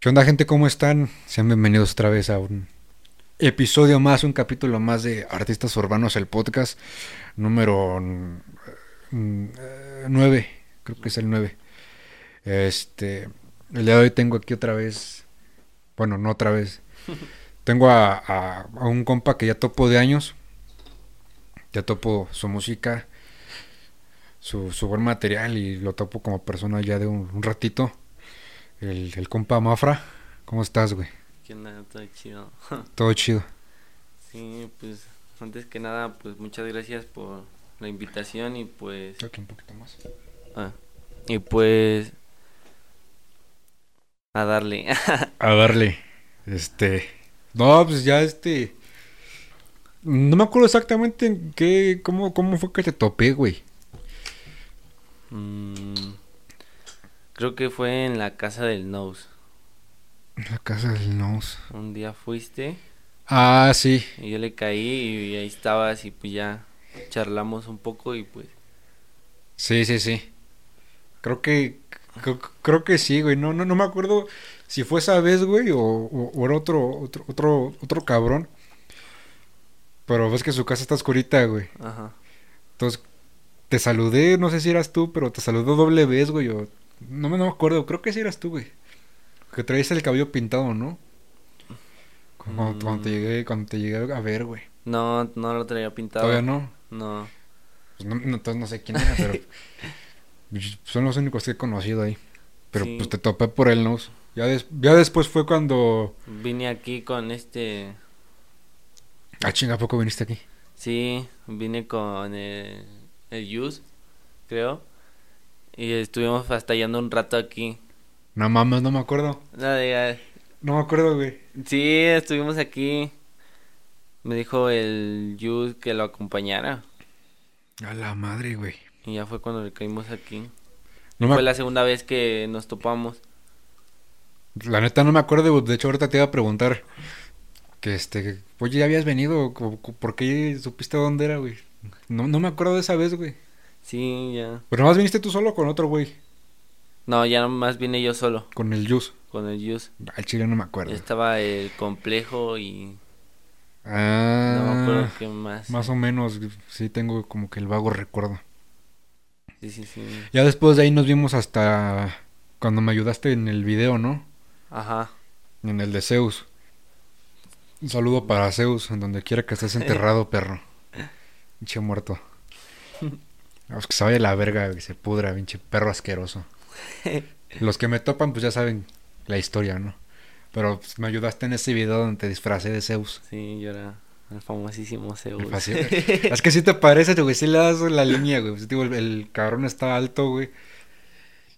¿Qué onda gente? ¿Cómo están? Sean bienvenidos otra vez a un episodio más, un capítulo más de Artistas Urbanos, el podcast número 9, creo que es el 9. Este, el día de hoy tengo aquí otra vez, bueno, no otra vez, tengo a, a- a un compa que ya topo de años, ya topo su música, su, su buen material y lo topo como persona ya de un, un ratito. El, el compa Mafra, ¿cómo estás, güey? ¿Qué onda? Todo chido. Todo chido. Sí, pues antes que nada, pues muchas gracias por la invitación y pues... Aquí un poquito más. ah, y pues... A darle. A darle. Este. No, pues ya este. No me acuerdo exactamente en qué. cómo, cómo fue que te topé, güey. Mm, creo que fue en la casa del Nose. La casa del Nose. Un día fuiste Ah, sí. y yo le caí y ahí estabas y pues ya charlamos un poco y pues... Sí, sí, sí. Creo que. Creo, creo que sí, güey. No, no, no me acuerdo si fue esa vez, güey, o, o- o era otro, otro, otro, otro cabrón. Pero ves que su casa está oscurita, güey. Ajá. Entonces, te saludé, no sé si eras tú, pero te saludó doble vez, güey. o- no, me, no me acuerdo, creo que sí eras tú, güey. Que traías el cabello pintado, ¿no? Cuando, cuando te Mm. llegué, cuando te llegué a ver, güey. No, no lo traía pintado. Todavía no. No. Pues no, no, entonces no sé quién era, pero son los únicos que he conocido ahí. Pero Sí. pues te topé por él, ¿no? Ya, des- ya después fue cuando... Vine aquí con este... Ah, chinga, ¿a poco viniste aquí? Sí, vine con el, el Yus, creo. Y estuvimos fastallando un rato aquí. No mames, no me acuerdo. Nada de- No me acuerdo, güey. Sí, estuvimos aquí. Me dijo el Yus que lo acompañara. A la madre, güey. Y ya fue cuando le caímos aquí. No me Fue la segunda vez que nos topamos. La neta no me acuerdo, de hecho ahorita te iba a preguntar que este, oye, ya habías venido, ¿por qué supiste dónde era, güey? No, no me acuerdo de esa vez, güey. Sí, ya. Pero más viniste tú solo con otro, güey, No, ya más vine yo solo con el Yus. con el Yus. Al chile no me acuerdo. Estaba el complejo y Ah, no me acuerdo qué más. más o menos, sí tengo como que el vago recuerdo. Sí, sí, sí. Ya después de ahí nos vimos hasta cuando me ayudaste en el video, ¿no? Ajá. En el de Zeus. Un saludo para Zeus, en donde quiera que estés enterrado, perro. Pinche muerto. Vamos que se vaya la verga, que se pudra, pinche perro asqueroso. Los que me topan, pues ya saben la historia, ¿no? Pero pues, me ayudaste en ese video donde te disfracé de Zeus. Sí, yo era el famosísimo Zeus. Es que si te parece, güey, sí le das la línea, güey. Pues, digo, el, el cabrón está alto, güey.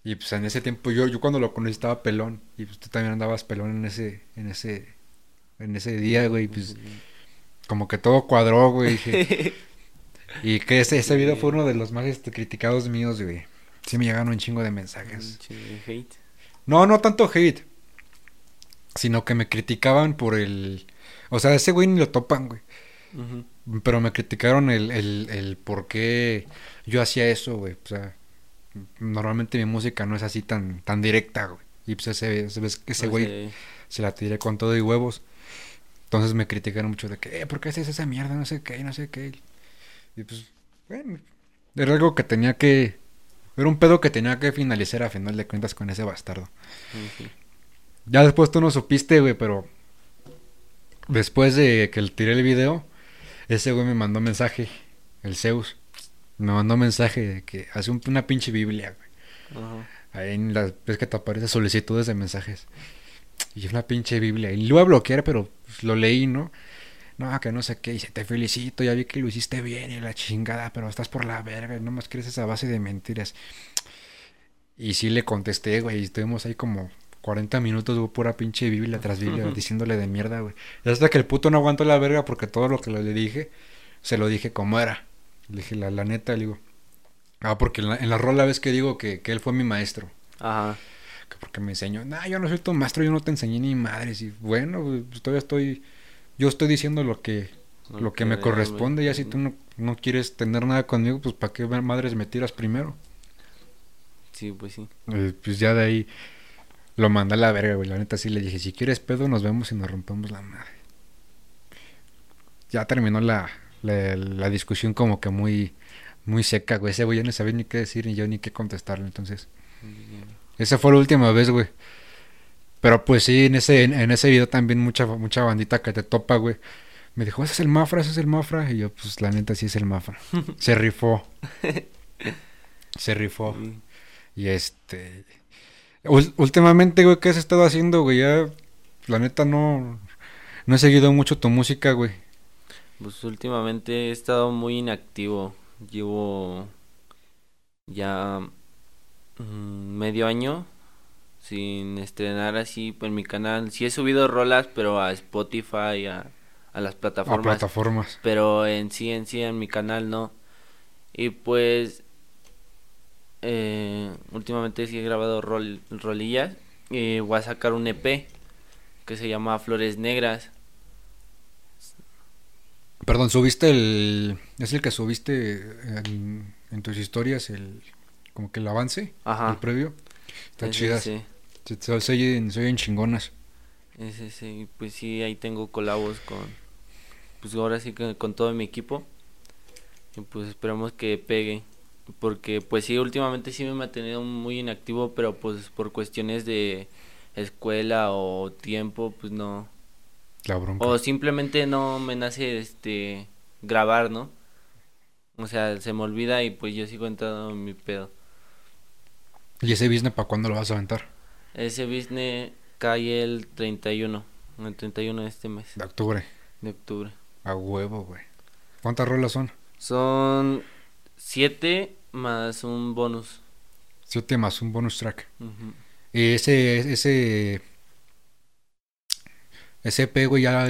Y pues en ese tiempo yo, yo cuando lo conocí estaba pelón. Y pues tú también andabas pelón en ese, en ese, en ese día, güey. Pues como que todo cuadró, güey. dije. Y que ese, ese video fue uno de los más este, criticados míos, güey. Sí me llegaron un chingo de mensajes. Pinche hate. No, no tanto hate. Sino que me criticaban por el... O sea, ese güey ni lo topan, güey. Pero me criticaron el, el, el por qué yo hacía eso, güey. O sea, normalmente mi música no es así tan, tan directa, güey. Y pues ese, ese, ese güey se la tiré con todo y huevos. Entonces me criticaron mucho de que, eh, ¿por qué haces esa mierda? No sé qué, no sé qué. Y pues, bueno, era algo que tenía que... Era un pedo que tenía que finalizar a final de cuentas con ese bastardo. Ya después tú no supiste, güey, pero después de que le tiré el video, ese güey me mandó mensaje, el Zeus. Me mandó mensaje de que hace un- una pinche Biblia, güey. Ajá. Ahí en las ves que te aparece solicitudes de mensajes. Y una pinche Biblia. Y lo iba a bloquear, pero pues, lo leí, ¿no? No, que no sé qué. Dice, te felicito, ya vi que lo hiciste bien y la chingada, pero estás por la verga. y No más crees esa base de mentiras. Y sí le contesté, güey. Y estuvimos ahí como 40 minutos, güey, pura pinche Biblia tras Biblia, diciéndole de mierda, güey. Y hasta que el puto no aguantó la verga porque todo lo que le dije, se lo dije como era. Le dije, la, la neta, le digo. Ah, porque en la, en la rola ves que digo que, que él fue mi maestro. Ajá. Que porque me enseñó. Nah, yo no soy tu maestro, yo no te enseñé ni madres. Y bueno, pues, todavía estoy. Yo estoy diciendo lo que, lo que me corresponde. Ya si tú no, no quieres tener nada conmigo, pues ¿para qué madres me tiras primero? Sí, pues sí. Eh, pues ya de ahí Lo mandé a la verga, güey. La neta sí le dije, si quieres pedo, nos vemos y nos rompemos la madre. Ya terminó la, la, la discusión como que muy, muy seca, güey. Ese güey ya no sabía ni qué decir ni yo ni qué contestarle. Entonces, esa fue la última vez, güey. Pero pues sí, en ese, en, en ese video también mucha, mucha bandita que te topa, güey. Me dijo, ese es el Mafra, ese es el Mafra. Y yo, pues la neta sí es el Mafra. Se rifó. Se rifó. Sí. Y este. últimamente, güey, ¿qué has estado haciendo, güey? Ya, la neta no. No he seguido mucho tu música, güey. Pues últimamente he estado muy inactivo. Llevo ya mm, medio año sin estrenar así en mi canal. Sí he subido rolas, pero a Spotify, a, a las A plataformas. plataformas. pero en sí, en sí, en mi canal no. Y pues, eh, últimamente sí he grabado rol, rolillas y voy a sacar un EP que se llama Flores Negras. Perdón, subiste el. Es el que subiste en, en tus historias, el. Como que el avance, Ajá. el previo. Está Ese, chidas. sí. Se, se, se oyen, se oyen chingonas. Ese, sí, pues sí, ahí tengo colabos con, pues ahora sí que con todo mi equipo. Y pues esperamos que pegue. Porque pues sí, últimamente sí me he mantenido muy inactivo, pero pues por cuestiones de escuela o tiempo, pues no. La bronca. O simplemente no me nace este grabar, ¿no? O sea, se me olvida y pues yo sigo entrando en mi pedo. ¿Y ese business para cuándo lo vas a aventar? Ese business cae el 31, el 31 de este mes, De octubre. de octubre. A huevo, güey. ¿Cuántas rolas son? Son siete más un bonus. Siete más un bonus track. Y ese, ese, ese EP, güey, ya va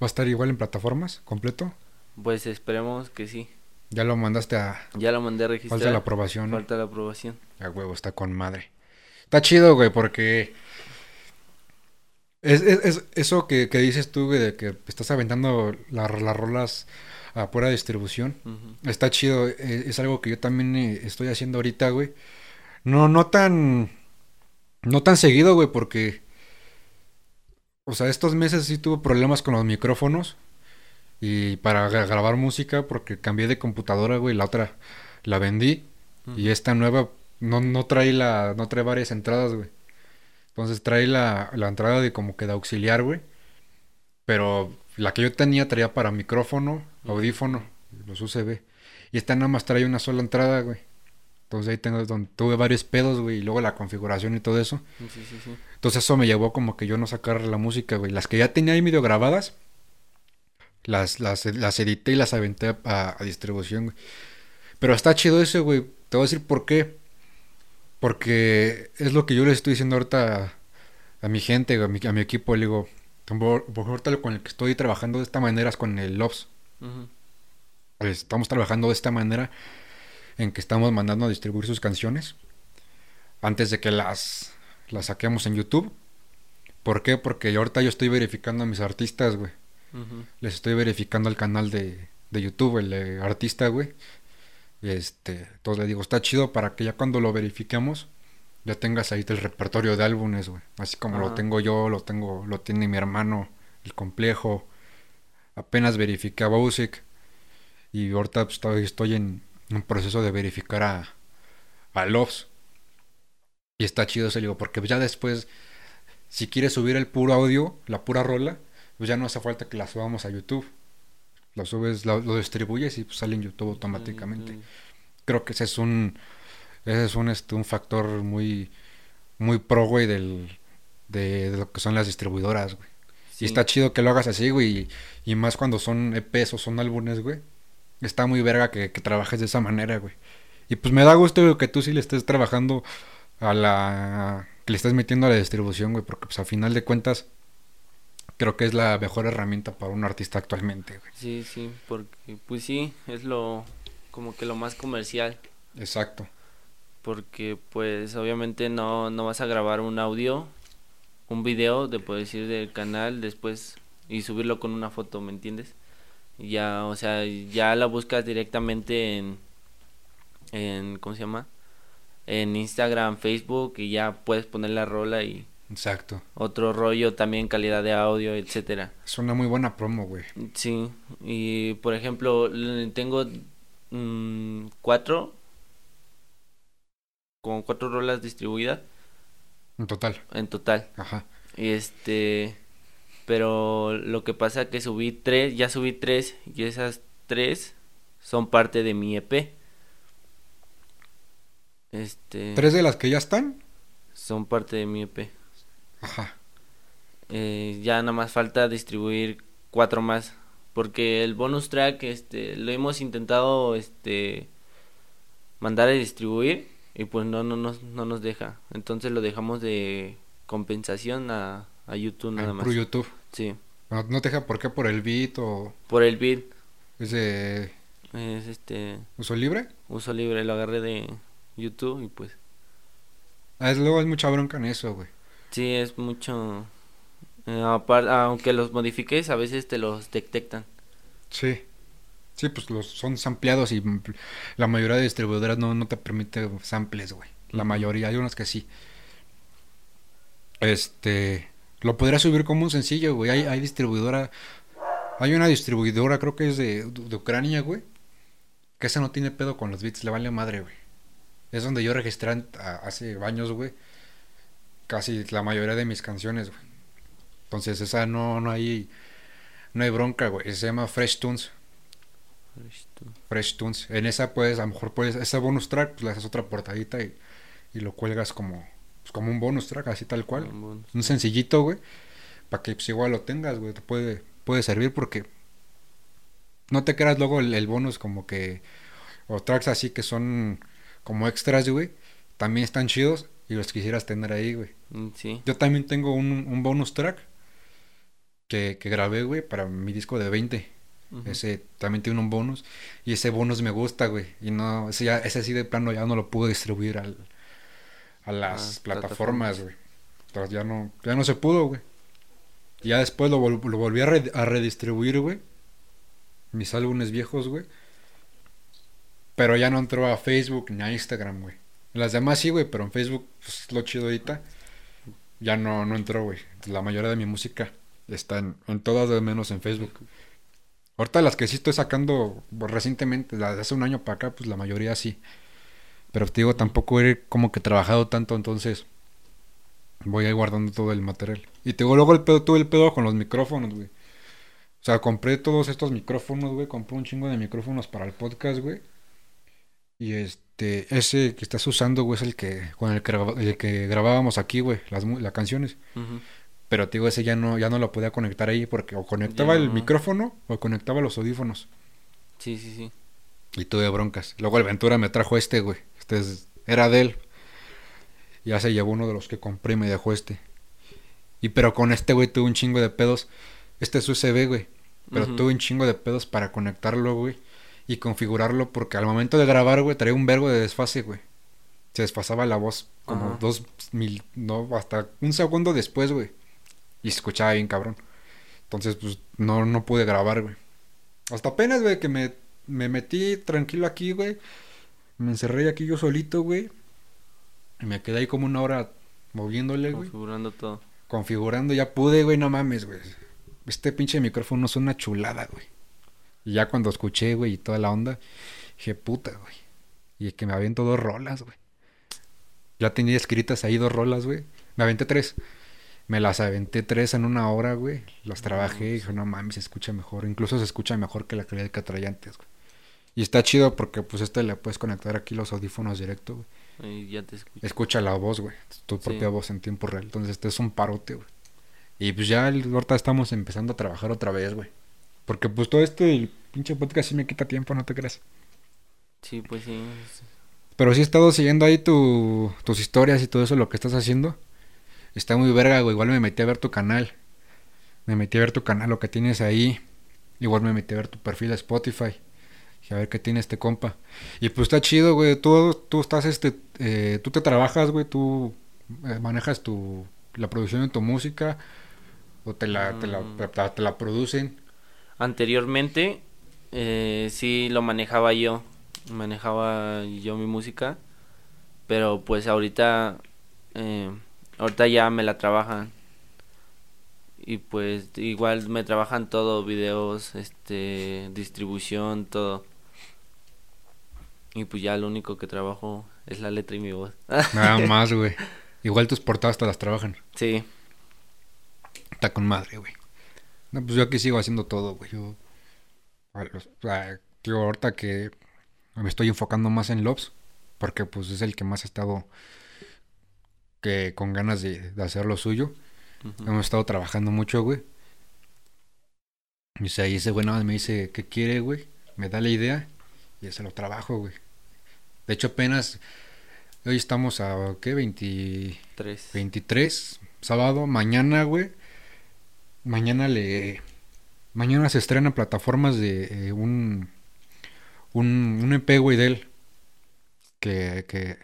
a estar igual en plataformas, completo. Pues esperemos que sí. Ya lo mandaste a... Ya lo mandé a registrar. Falta la aprobación. Falta la aprobación. A huevo, está con madre. Está chido, güey, porque... Es, es- es- eso que, que dices tú, güey, de que estás aventando la- las rolas a pura distribución. Está chido, es, es algo que yo también eh, estoy haciendo ahorita, güey. No, no tan, no tan seguido, güey, porque, o sea, estos meses sí tuve problemas con los micrófonos y para gra- grabar música porque cambié de computadora, güey, la otra la vendí y esta nueva no, no trae la, no trae varias entradas, güey. Entonces trae la, la entrada de como que de auxiliar, güey. Pero la que yo tenía traía para micrófono, audífono, los USB. Y esta nada más trae una sola entrada, güey. Entonces ahí tengo donde tuve varios pedos, güey, y luego la configuración y todo eso. Sí, sí, sí. Entonces eso me llevó como que yo no sacar la música, güey. Las que ya tenía ahí medio grabadas, las, las, las edité y las aventé a, a distribución, güey. Pero está chido ese, güey. Te voy a decir por qué. Porque es lo que yo le estoy diciendo ahorita a, a mi gente, a mi, a mi equipo. Le digo, por por ahorita con el que estoy trabajando de esta manera es con el. Ujú. Estamos trabajando de esta manera en que estamos mandando a distribuir sus canciones antes de que las, las saquemos en YouTube. ¿Por qué? Porque ahorita yo estoy verificando a mis artistas, güey. Les estoy verificando el canal de, de YouTube, el de artista, güey. Este, entonces le digo, está chido para que ya cuando lo verifiquemos, ya tengas ahí el repertorio de álbumes, güey. Así como lo Ajá. tengo yo, lo tengo, lo tiene mi hermano, el complejo. Apenas verifiqué a. Y ahorita pues, estoy, estoy en un proceso de verificar a, a Loves. Y está chido ese, digo, porque ya después, si quieres subir el puro audio, la pura rola, pues ya no hace falta que la subamos a YouTube. Lo subes, lo, lo distribuyes y pues sale en YouTube automáticamente. Creo que ese es un, ese es un, este, un factor muy, muy pro, güey, del, de, de lo que son las distribuidoras, güey. Sí. Y está chido que lo hagas así, güey. Y, y más cuando son EPs o son álbumes, güey. Está muy verga que, que trabajes de esa manera, güey. Y pues me da gusto güey, que tú sí le estés trabajando a la... que le estés metiendo a la distribución, güey. Porque pues a final de cuentas creo que es la mejor herramienta para un artista actualmente, güey. Sí, sí, porque pues sí, es lo como que lo más comercial, Exacto. porque pues obviamente no no vas a grabar un audio, un video, de puedes decir del canal después y subirlo con una foto, ¿me entiendes? Ya, o sea, ya la buscas directamente en en ¿cómo se llama? En Instagram, Facebook y ya puedes poner la rola y Exacto. Otro rollo también calidad de audio, etcétera. Es una muy buena promo, güey. Sí, y por ejemplo, tengo mm, cuatro, con cuatro rolas distribuidas En total. en total. Ajá. Y este, pero lo que pasa que subí tres, ya subí tres y esas tres son parte de mi EP. Este, ¿Tres de las que ya están? son parte de mi EP. Ajá. Eh, ya nada más falta distribuir cuatro más. Porque el bonus track, este, lo hemos intentado, este, mandar a distribuir y pues no, no, nos, no nos deja. Entonces lo dejamos de compensación a, a YouTube nada Ah, más. Por YouTube. Sí, No, no te deja por qué, por el beat o por el beat. es de Es este, uso libre. uso libre, lo agarré de YouTube y pues, Ah, es, luego es mucha bronca en eso, güey. Sí, es mucho... eh, apar- aunque los modifiques, a veces te los detectan. Sí. Sí, pues los son sampleados y mm, la mayoría de distribuidoras no, no te permite samples, güey. La mayoría, hay unas que sí. Este, lo podría subir como un sencillo, güey. Hay, hay distribuidora, hay una distribuidora, creo que es de, de Ucrania, güey. Que esa no tiene pedo con los beats, le vale madre, güey. Es donde yo registré hace años, güey. Casi la mayoría de mis canciones, güey. Entonces esa no, no hay, no hay bronca, güey. Se llama Fresh Tunes. Fresh Tunes. En esa puedes, a lo mejor puedes, ese bonus track, pues le haces otra portadita y, y lo cuelgas como, pues, como un bonus track, así tal cual. Un sencillito, güey. Para que pues, igual lo tengas, güey. Te puede, puede servir porque no te creas luego el, el bonus como que, o tracks así que son como extras, güey. También están chidos y los quisieras tener ahí, güey. Mm, Sí. Yo también tengo un, un bonus track que, que grabé, güey, para mi disco de 20. Ujú. Ese también tiene un bonus. Y ese bonus me gusta, güey. Y no, ese, ya, ese sí de plano ya no lo pude distribuir al, a las Ah, plataformas, plataformas. güey. Entonces ya no, ya no se pudo, güey. Y Ya después lo, vol- lo volví a, re- a redistribuir, güey. Mis álbumes viejos, güey. Pero ya no entró a Facebook ni a Instagram, güey. Las demás sí, güey, pero en Facebook, pues lo chido ahorita. Ya no, no entró, güey. La mayoría de mi música está en, en todas, menos en Facebook. Ahorita las que sí estoy sacando recientemente, las de hace un año para acá, pues la mayoría sí. Pero te digo, tampoco he como que trabajado tanto, entonces voy ahí guardando todo el material. Y te digo, luego el pedo, tuve el pedo con los micrófonos, güey. O sea, compré todos estos micrófonos, güey. Compré un chingo de micrófonos para el podcast, güey. Y este, ese que estás usando, güey, es el que, con el que, el que grabábamos aquí, güey, las, las canciones. Ujú. Pero te digo, ese ya no, ya no lo podía conectar ahí porque o conectaba el no. micrófono o conectaba los audífonos. Sí, sí, sí. Y tuve broncas. Luego el Ventura me trajo este, güey. Este es- era de él. Ya se llevó uno de los que compré y me dejó este. Y pero con este, güey, tuve un chingo de pedos. Este es USB, güey. Pero tuve un chingo de pedos para conectarlo, güey. Y configurarlo porque al momento de grabar, güey, traía un vergo de desfase, güey. Se desfasaba la voz como Ajá. dos mil, no, hasta un segundo después, güey. Y se escuchaba bien cabrón. Entonces, pues, no, no pude grabar, güey. Hasta apenas, güey, que me, me metí tranquilo aquí, güey. Me encerré aquí yo solito, güey. Y me quedé ahí como una hora moviéndole, güey. Configurando todo. Configurando, ya pude, güey, no mames, güey. Este pinche micrófono es una chulada, güey. Y ya cuando escuché, güey, y toda la onda, dije, puta, güey. Y que me aviento dos rolas, güey. Ya tenía escritas ahí dos rolas, güey. Me aventé tres. Me las aventé tres en una hora, güey. Las trabajé y dije, no mames, se escucha mejor. Incluso se escucha mejor que la calidad que traía antes, güey. Y está chido porque, pues, este le puedes conectar aquí los audífonos directo, güey. Y ya te escucho. Escucha la voz, güey. Tu Sí. propia voz en tiempo real. Entonces, este es un parote, güey. Y pues ya ahorita estamos empezando a trabajar otra vez, güey. Porque pues todo este el pinche podcast sí me quita tiempo, no te creas. Sí, pues sí. Pero sí he estado siguiendo ahí tu, tus historias y todo eso, lo que estás haciendo. Está muy verga, güey. Igual me metí a ver tu canal. Me metí a ver tu canal, lo que tienes ahí. Igual me metí a ver tu perfil de Spotify. Y a ver qué tiene este compa. Y pues está chido, güey. Tú, tú estás, este, eh, tú te trabajas, güey. Tú eh, manejas tu, la producción de tu música. O te la, te la, Mm. te la- te la producen. Anteriormente, eh, sí lo manejaba yo. Manejaba yo mi música. Pero pues ahorita, eh, ahorita ya me la trabajan. Y pues igual me trabajan todo, videos, este, distribución, todo. Y pues ya lo único que trabajo es la letra y mi voz. Nada más, güey. Igual tus portadas te las trabajan. Sí. Está con madre, güey. No, pues yo aquí sigo haciendo todo, güey. Yo, yo ahorita que me estoy enfocando más en Lobs, porque pues es el que más ha estado que con ganas de, hacer lo suyo. Hemos estado trabajando mucho, güey. Y o ese güey nada más me dice qué quiere, güey. Me da la idea y se lo trabajo, güey. De hecho, apenas hoy estamos a, ¿qué? 23. 23, sábado. Mañana, güey. Mañana le... Mañana se estrena plataformas de eh, un, un, un EP, güey, de él. Que, que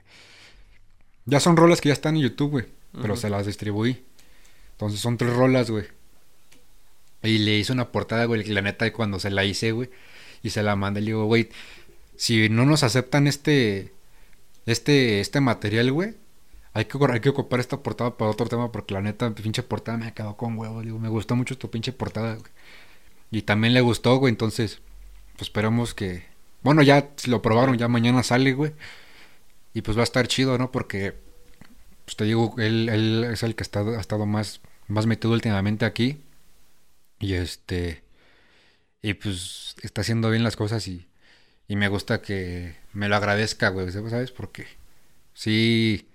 ya son rolas que ya están en YouTube, güey. Pero se las distribuí. Entonces son tres rolas, güey. Y le hice una portada, güey. La neta, cuando se la hice, güey. Y se la mandé, le digo, güey, si no nos aceptan este. Este, este material, güey. Hay que, hay que ocupar esta portada para otro tema. Porque la neta, pinche portada me ha quedado con huevo. Digo, me gustó mucho tu pinche portada, güey. Y también le gustó, güey. Entonces, pues esperamos que. Bueno, ya lo probaron, ya mañana sale, güey. Y pues va a estar chido, ¿no? Porque, pues te digo, él, él es el que está, ha estado más, más metido últimamente aquí. Y este. Y pues está haciendo bien las cosas y, y me gusta que me lo agradezca, güey, ¿sabes? Porque sí.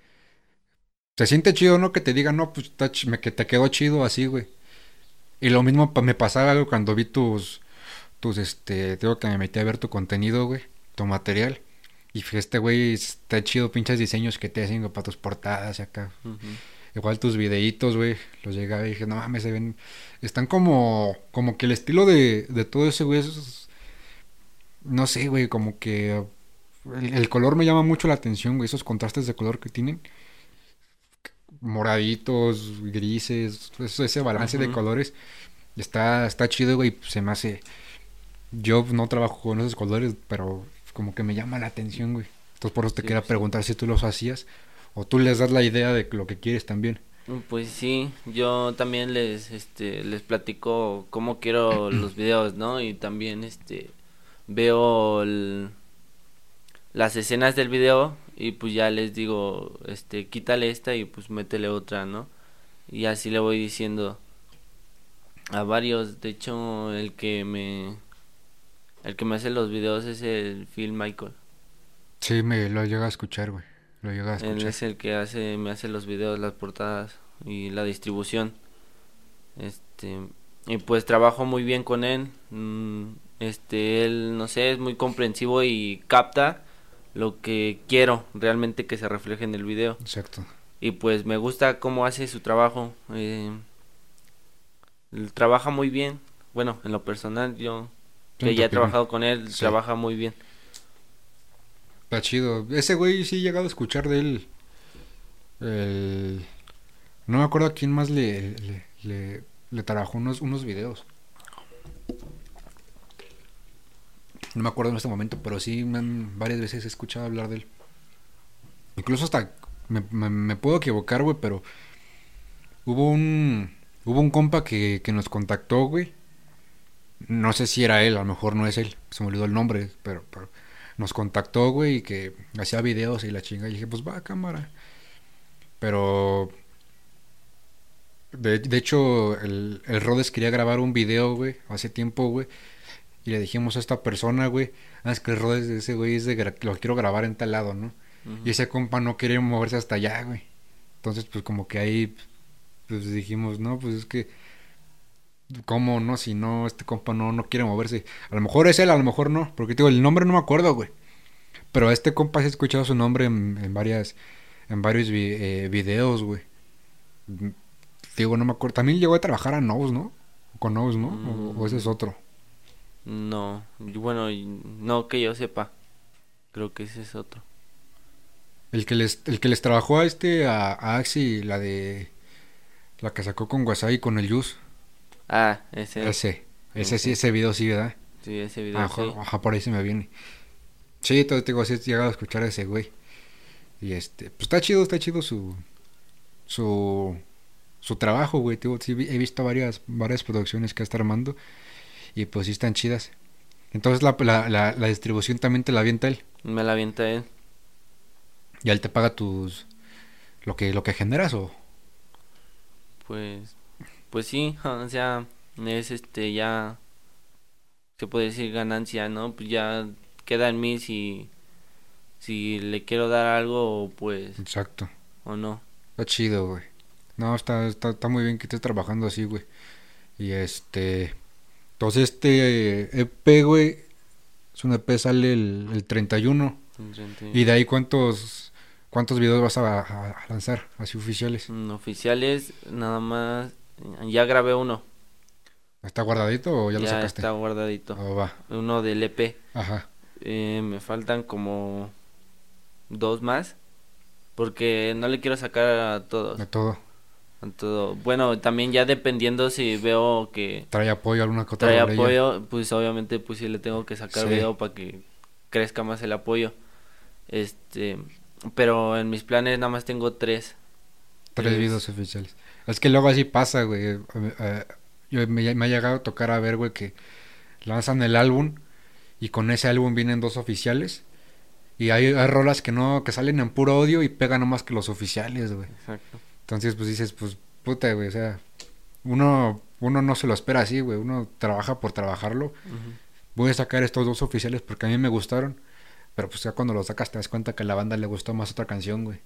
Se siente chido, ¿no? Que te digan, no, pues que te quedó chido así, güey. Y lo mismo me pasaba algo cuando vi tus. Tus, este. Tengo que me metí a ver tu contenido, güey. Tu material. Y este güey está chido, pinches diseños que te hacen para tus portadas acá. Igual tus videitos, güey. Los llegaba y dije, no mames, se ven. Están como. Como que el estilo de, de todo ese güey es. No sé, güey, como que. El, color me llama mucho la atención, güey. Esos contrastes de color que tienen. Moraditos, grises. ese balance de colores. Está, está chido, güey. Se me hace. Yo no trabajo con esos colores, pero como que me llama la atención, güey. Entonces por eso te quería pues preguntar si tú los hacías o tú les das la idea de lo que quieres también. Mm, pues sí, yo también les este les platico cómo quiero los videos, ¿no? Y también este veo las escenas del video y pues ya les digo, este quítale esta y pues métele otra, ¿no? Y así le voy diciendo a varios, de hecho el que me el que me hace los videos es el Phil Michael. Sí, me lo llega a escuchar, güey. Lo llega a escuchar. Él es el que hace, me hace los videos, las portadas y la distribución. Este, y pues trabajo muy bien con él. Mm, este, él, no sé, es muy comprensivo y capta lo que quiero realmente que se refleje en el video. Exacto. Y pues me gusta cómo hace su trabajo. Eh, trabaja muy bien. Bueno, en lo personal yo que ya he trabajado con él, trabaja muy bien. Está chido. Ese güey sí he llegado a escuchar de él. No me acuerdo a quién más le, le, le, trabajó unos, unos videos. No me acuerdo en este momento, pero sí varias veces he escuchado hablar de él. Incluso hasta me, me, puedo equivocar, güey, pero hubo un hubo un compa que, que nos contactó, güey no sé si era él, a lo mejor no es él, se me olvidó el nombre, pero, nos contactó, güey, y que hacía videos y la chinga. Y dije, pues va, cámara. Pero. De, hecho, el, el Rodes quería grabar un video, güey, hace tiempo, güey. Y le dijimos a esta persona, güey, ah, es que el Rodes, ese güey, es de, lo quiero grabar en tal lado, ¿no? Y ese compa no quería moverse hasta allá, güey. Entonces, pues como que ahí, pues dijimos, no, pues es que ¿Cómo no? Si no, este compa no, no quiere moverse. A lo mejor es él, a lo mejor no. Porque digo, el nombre no me acuerdo, güey. Pero este compa se ha escuchado su nombre en, varias. En varios eh, videos, güey. Digo, no me acuerdo. También llegó a trabajar a Nose, ¿no? Con Nose, ¿no? O, ese es otro. No, bueno, no que yo sepa. Creo que ese es otro. El que les, el que les trabajó a este, a, a Axi, la de. La que sacó con Wasabi con el Juice. Ah, ese. Ese. Ese sí, ese video sí, ¿verdad? Sí, ese video ajá, sí. Ajá, por ahí se me viene. Sí, todo te digo, así he llegado a escuchar a ese güey. Y este, pues está chido, está chido su su, su trabajo, güey. Tío, sí, he visto varias, varias producciones que está armando y pues sí están chidas. Entonces la, la, la, la distribución también te la avienta él. Me la avienta él. Y él te paga tus... Lo que, lo que generas o... Pues, pues sí, o sea, es este ya se puede decir ganancia, ¿no? Pues ya queda en mí si si le quiero dar algo pues Exacto. o no. Está chido, güey. No, está, está, está muy bien que estés trabajando así, güey. Y este... Entonces este EP, güey, es un EP, sale el, el 31. Y de ahí cuántos... ¿Cuántos videos vas a, a- a lanzar así oficiales? Mm, Oficiales, nada más, ya grabé uno, ¿Está guardadito o ya, lo sacaste? está guardadito, Oh, va. uno del EP, Ajá. Eh, me faltan como dos más, porque no le quiero sacar a todos, De todo. Bueno, también ya dependiendo si veo que Trae apoyo alguna otra trae apoyo, pues obviamente pues sí le tengo que sacar Sí. video para que crezca más el apoyo. Este, pero en mis planes nada más tengo tres. Tres videos oficiales. Es que luego así pasa, güey. Eh, eh, yo me, me ha llegado a tocar a ver, güey, que lanzan el álbum y con ese álbum vienen dos oficiales. Y hay, hay rolas que no, que salen en puro audio y pegan nomás que los oficiales, güey. Exacto. Entonces, pues dices, pues, puta, güey, o sea, uno, uno no se lo espera así, güey. Uno trabaja por trabajarlo. Voy a sacar estos dos oficiales porque a mí me gustaron. Pero pues ya cuando los sacas te das cuenta que a la banda le gustó más otra canción, güey.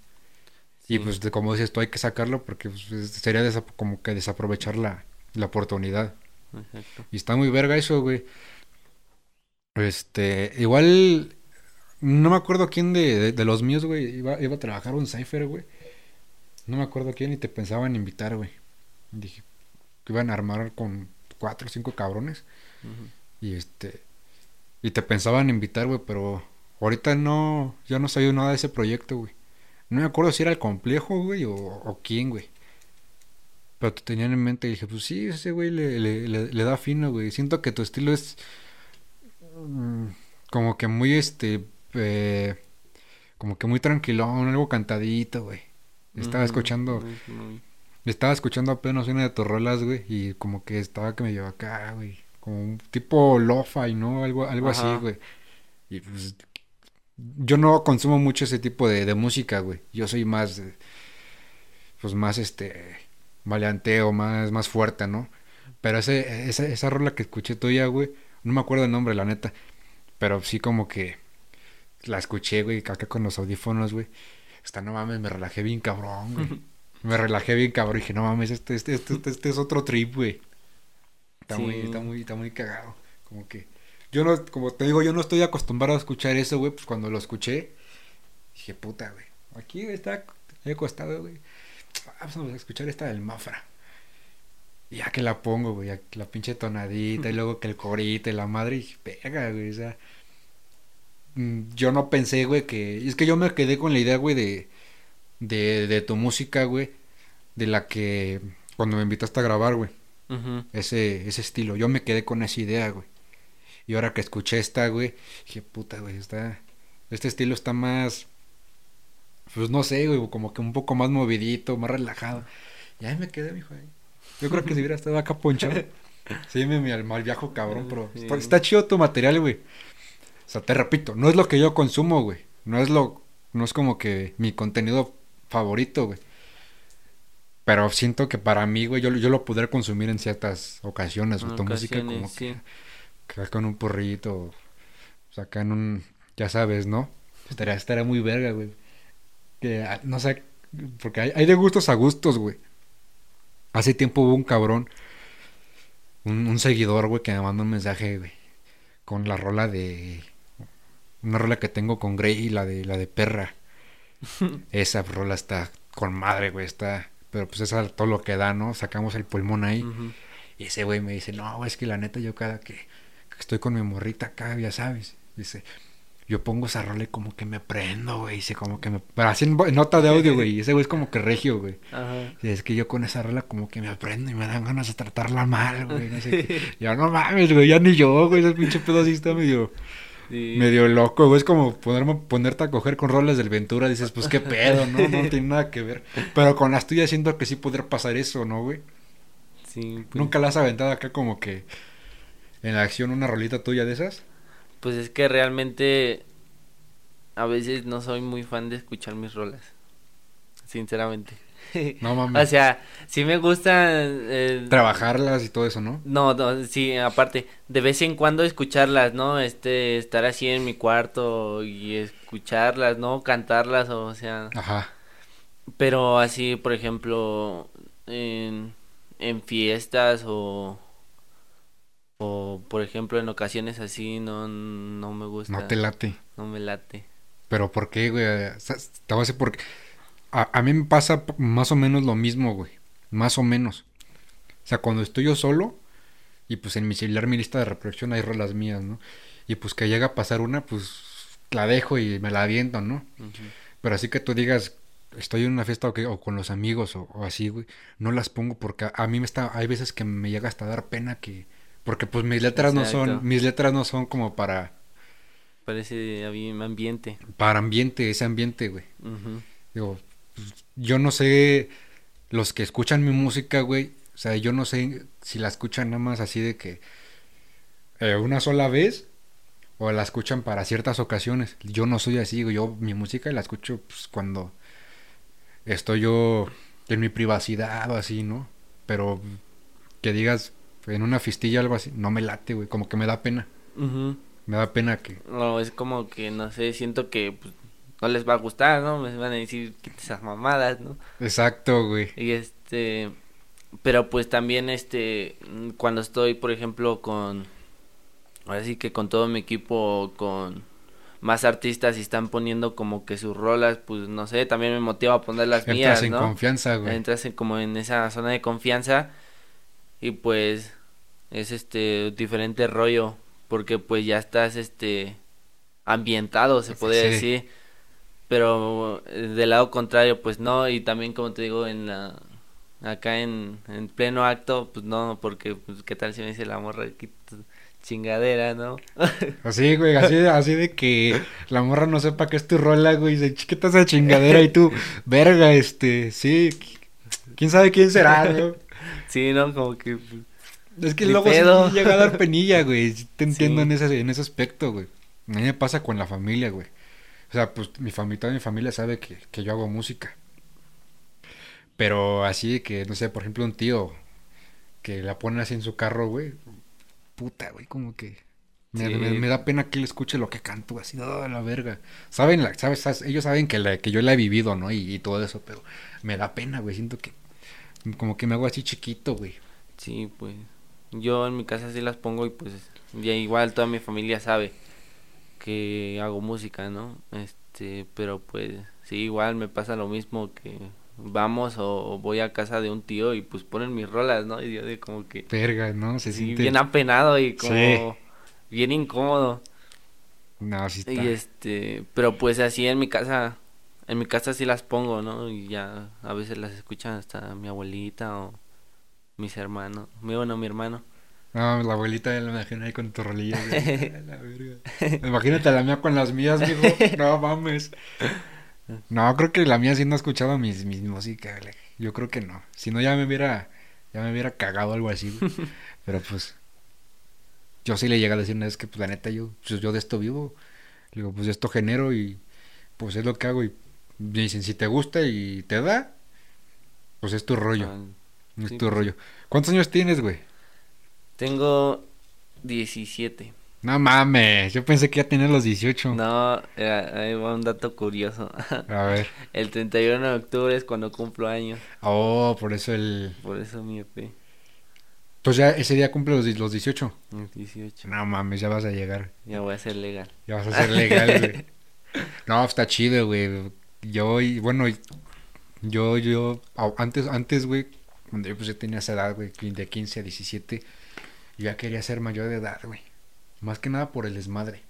Y Sí. pues de- como dices tú hay que sacarlo porque pues, es- sería como que desaprovechar la, la oportunidad. Exacto. Y está muy verga eso, güey. Este, igual, no me acuerdo quién de, de, de los míos, güey, iba, iba a trabajar un cipher, güey. No me acuerdo quién y te pensaban invitar, güey. Dije que iban a armar con cuatro o cinco cabrones. Y este. Y te pensaban invitar, güey, pero ahorita no. Ya no sabía nada de ese proyecto, güey. No me acuerdo si era el complejo, güey, o, o quién, güey. Pero te tenían en mente y dije, pues sí, ese güey le, le, le, le da fino, güey. Siento que tu estilo es. mm, como que muy, este. eh, como que muy tranquilón, algo cantadito, güey. Estaba escuchando. Estaba escuchando apenas una de tus rolas, güey, y como que estaba que me llevaba acá, güey. Como un tipo lo-fi, ¿no? Algo, algo así, güey. Y pues yo no consumo mucho ese tipo de, de música, güey. Yo soy más, de- pues más este, maleanteo, más, más fuerte, ¿no? Pero ese, esa, esa rola que escuché tuya, güey, no me acuerdo el nombre, la neta. Pero sí como que la escuché, güey, acá con los audífonos, güey. Esta no mames, me relajé bien cabrón, güey. Me relajé bien cabrón y dije, no mames, este, este, este, este, este es otro trip, güey. Está muy, está muy, está muy cagado. Como que. Yo no, como te digo, yo no estoy acostumbrado a escuchar eso, güey. Pues cuando lo escuché, dije, puta, güey. Aquí está, he acostado, güey. Ah, Vamos a escuchar esta del Mafra. Y ya que la pongo, güey, ya que la pinche tonadita, y luego que el corito y la madre, y pega, güey, o sea. Mm, Yo no pensé, güey, que. Es que yo me quedé con la idea, güey, de. De, de tu música, güey. De la que. Cuando me invitaste a grabar, güey. Ese, ese estilo. Yo me quedé con esa idea, güey. Y ahora que escuché esta, güey, dije, puta, güey, está. Este estilo está más. Pues no sé, güey, como que un poco más movidito, más relajado. Y ahí me quedé, mijo. ahí. Yo creo que si hubiera estado acá ponchado. Sí, me, me mal viajo, cabrón, pero Sí. está, está chido tu material, güey. O sea, te repito, no es lo que yo consumo, güey. No es lo. No es como que mi contenido favorito, güey. Pero siento que para mí, güey, yo, yo lo podré consumir en ciertas ocasiones, güey. Tu música como sí. que, que con un porrito, o sea, en un, ya sabes, ¿no? Estaría, estaría muy verga, güey. Que, ah, no sé, porque hay, hay de gustos a gustos, güey. Hace tiempo hubo un cabrón, un, un seguidor, güey, que me mandó un mensaje, güey, con la rola de, una rola que tengo con Grey, la de, la de perra. Esa rola está con madre, güey, está, pero pues esa todo lo que da, ¿no? Sacamos el pulmón ahí. Y ese güey me dice, no, es que la neta yo cada que, que estoy con mi morrita acá, ya sabes, dice, yo pongo esa rola y como que me prendo, güey, dice, como que me... Pero así en nota de audio, güey, y ese güey es como que regio, güey. Ajá. Y es que yo con esa rola como que me prendo y me dan ganas de tratarla mal, güey, no sé qué. Y yo, no mames, güey, ya ni yo, güey, ese pinche pedo así está medio... Sí. medio loco, güey. Es como ponerme, ponerte a coger con roles del Ventura. Dices, pues qué pedo, ¿no? No tiene nada que ver. Pero con las tuyas siento que sí podría pasar eso, ¿no, güey? Sí, pues, ¿Nunca la has aventado acá como que en la acción una rolita tuya de esas? pues es que realmente a veces no soy muy fan de escuchar mis rolas. Sinceramente. No mames. O sea, sí me gusta... eh, Trabajarlas y todo eso, ¿no? No, no, sí, aparte, de vez en cuando escucharlas, ¿no? Este, estar así en mi cuarto y escucharlas, ¿no? Cantarlas, o sea, Ajá. pero así, por ejemplo, en, en fiestas o, o, por ejemplo, en ocasiones así, no, no me gusta, No te late. no me late. Pero ¿por qué, güey? Te voy a decir porque a, a mí me pasa más o menos lo mismo, güey. Más o menos. O sea, cuando estoy yo solo y pues en mi celular, mi lista de reproducción hay rolas mías, ¿no? Y pues que llega a pasar una, pues la dejo y me la aviento, ¿no? Pero así que tú digas, estoy en una fiesta o, que- o con los amigos o, o así, güey, no las pongo porque a, a mí me está, hay veces que me llega hasta dar pena que, porque pues mis letras no son, mis letras no son como para, Parece había ambiente. para ambiente, ese ambiente, güey. Digo, yo no sé los que escuchan mi música, güey. O sea, yo no sé si la escuchan nada más así de que eh, una sola vez o la escuchan para ciertas ocasiones. Yo no soy así, güey. Yo mi música la escucho pues, cuando estoy yo en mi privacidad o así, ¿no? Pero que digas en una fistilla algo así, no me late, güey. Como que me da pena. Me da pena que... No, es como que, no sé, siento que pues, no les va a gustar, ¿no? Me van a decir, quita esas mamadas, ¿no? Exacto, güey. Y este, pero pues también este, cuando estoy, por ejemplo, con, ahora sí que con todo mi equipo, con más artistas y están poniendo como que sus rolas, pues no sé, también me motiva a poner las Entras mías, en ¿no? confianza, güey. Entras en- como en esa zona de confianza y pues es este diferente rollo porque pues ya estás este ambientado se puede Sí. decir pero eh, del lado contrario pues no y también como te digo en la acá en, en pleno acto pues no porque pues qué tal si me dice la morra "Quita tu chingadera no Así, güey, así, de- así de que la morra no sepa que es tu rola, güey, y dice, chiquita esa chingadera y tú, verga, este, sí, quién sabe quién será, ¿no? sí no como que pues, Es que luego sí llega a dar penilla, güey, te entiendo Sí. en ese, en ese aspecto, güey. A mí me pasa con la familia, güey. O sea, pues mi familia, toda mi familia sabe que, que yo hago música. Pero así de que, no sé, por ejemplo, un tío que la pone así en su carro, güey. Puta, güey, como que me, Sí. me- me da pena que él escuche lo que canto, así, oh, la verga. Saben, la, sabes, sabes- ellos saben que, la, que yo la he vivido, ¿no? Y, y todo eso, pero me da pena, güey. Siento que como que me hago así chiquito, güey. Sí, pues yo en mi casa sí las pongo y pues ya igual toda mi familia sabe que hago música, ¿no? Este, pero pues sí, igual me pasa lo mismo que vamos o voy a casa de un tío y pues ponen mis rolas, ¿no? Y yo de como que Verga, ¿no? Se sí, siente... bien apenado y como Sí. bien incómodo. No, sí está. Y este, pero pues así en mi casa, en mi casa sí las pongo, ¿no? Y ya a veces las escuchan hasta mi abuelita o mis hermanos, mi bueno, mi hermano. No, la abuelita ya la imagino ahí con tu verga. Imagínate la mía con las mías, mijo. No mames. No, creo que la mía sí no ha escuchado mis, mis música. güey. Yo creo que no. Si no, ya me hubiera, ya me hubiera cagado algo así. Pero pues, yo sí le llegué a decir una vez que, pues, la neta, yo, pues, yo de esto vivo. Le digo, pues, de esto genero y, pues, es lo que hago. Y me dicen, si te gusta y te da, pues, es tu rollo. Ah, Es sí, tu pues. rollo. ¿Cuántos años tienes, güey? Tengo 17. No mames, yo pensé que ya tenía los 18. No, eh, ahí va un dato curioso. A ver. El 31 de octubre es cuando cumplo años. Oh, por eso el... Por eso mi EP. Pues ya ese día cumple los, los 18. el 18. No mames, ya vas a llegar. Ya voy a ser legal. Ya vas a ser legal, güey. No, está chido, güey. Yo, y- bueno, yo, yo, antes, antes, güey, cuando yo pues ya tenía esa edad, güey, de 15 a 17, yo ya quería ser mayor de edad, güey. Más que nada por el desmadre.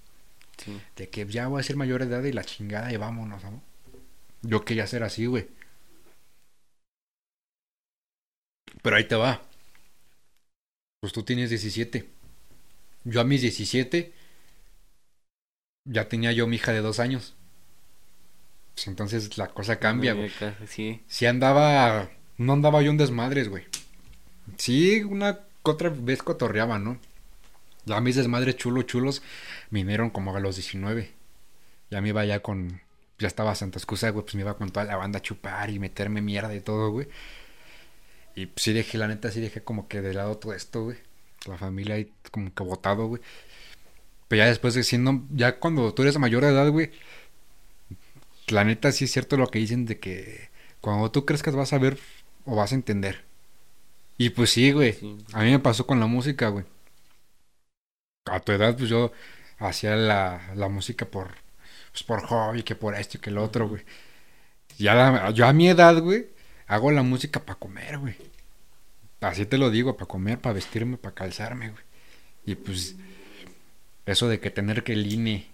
Sí. De que ya voy a ser mayor de edad y la chingada y vámonos, ¿no? Yo quería ser así, güey. Pero ahí te va. Pues tú tienes 17. Yo a mis 17 ya tenía yo mi hija de dos años. Pues entonces la cosa cambia, güey. Sí. Si andaba, no andaba yo en desmadres, güey. Sí, una otra vez cotorreaba, ¿no? Ya mis desmadres chulos, chulos, vinieron como a los 19. Ya me iba ya con, ya estaba Santa Excusa, güey, pues me iba con toda la banda a chupar y meterme mierda y todo, güey. Y pues sí dejé, la neta, sí dejé como que de lado todo esto, güey. La familia ahí como que botado, güey. Pero ya después de siendo, ya cuando tú eres mayor de edad, güey, la neta sí es cierto lo que dicen de que cuando tú crezcas vas a ver o vas a entender. Y pues sí, güey. Sí. A mí me pasó con la música, güey. A tu edad, pues yo hacía la, la música por, pues por hobby, que por esto y que lo otro, güey. Ya la- yo a mi edad, güey, hago la música para comer, güey. Así te lo digo, para comer, para vestirme, para calzarme, güey. Y pues eso de que tener que el INE,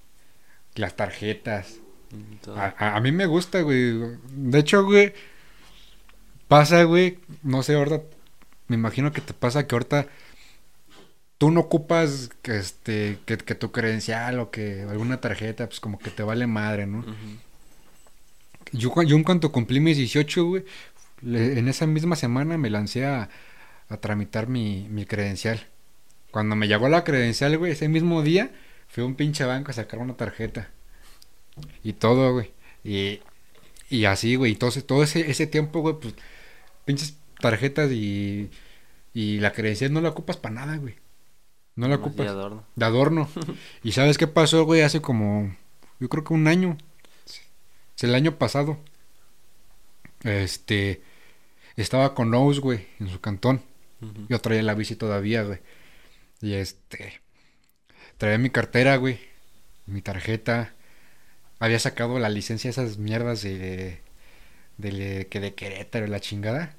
las tarjetas, a- a mí me gusta, güey. De hecho, güey, pasa, güey, no sé, ahorita, me imagino que te pasa que ahorita tú no ocupas que, este, que, que tu credencial o que alguna tarjeta, pues como que te vale madre, ¿no? Yo, cu- yo en cuanto cumplí mis 18, güey, le- en esa misma semana me lancé a, a tramitar mi, mi credencial. Cuando me llegó la credencial, güey, ese mismo día, fui a un pinche banco a sacar una tarjeta. Y todo, güey. Y, y así, güey. Y todo, ese- todo ese, ese tiempo, güey, pues, pinches tarjetas y, y la credencial no la ocupas para nada, güey. No la Nomás de ocupas adorno. de adorno. ¿Y sabes qué pasó, güey? Hace como, yo creo que un año. Es el año pasado. Este, estaba con Nose, güey, en su cantón. Yo traía la bici todavía, güey. Y este, traía mi cartera, güey, mi tarjeta. Había sacado la licencia, esas mierdas de, de, que de Querétaro, la chingada.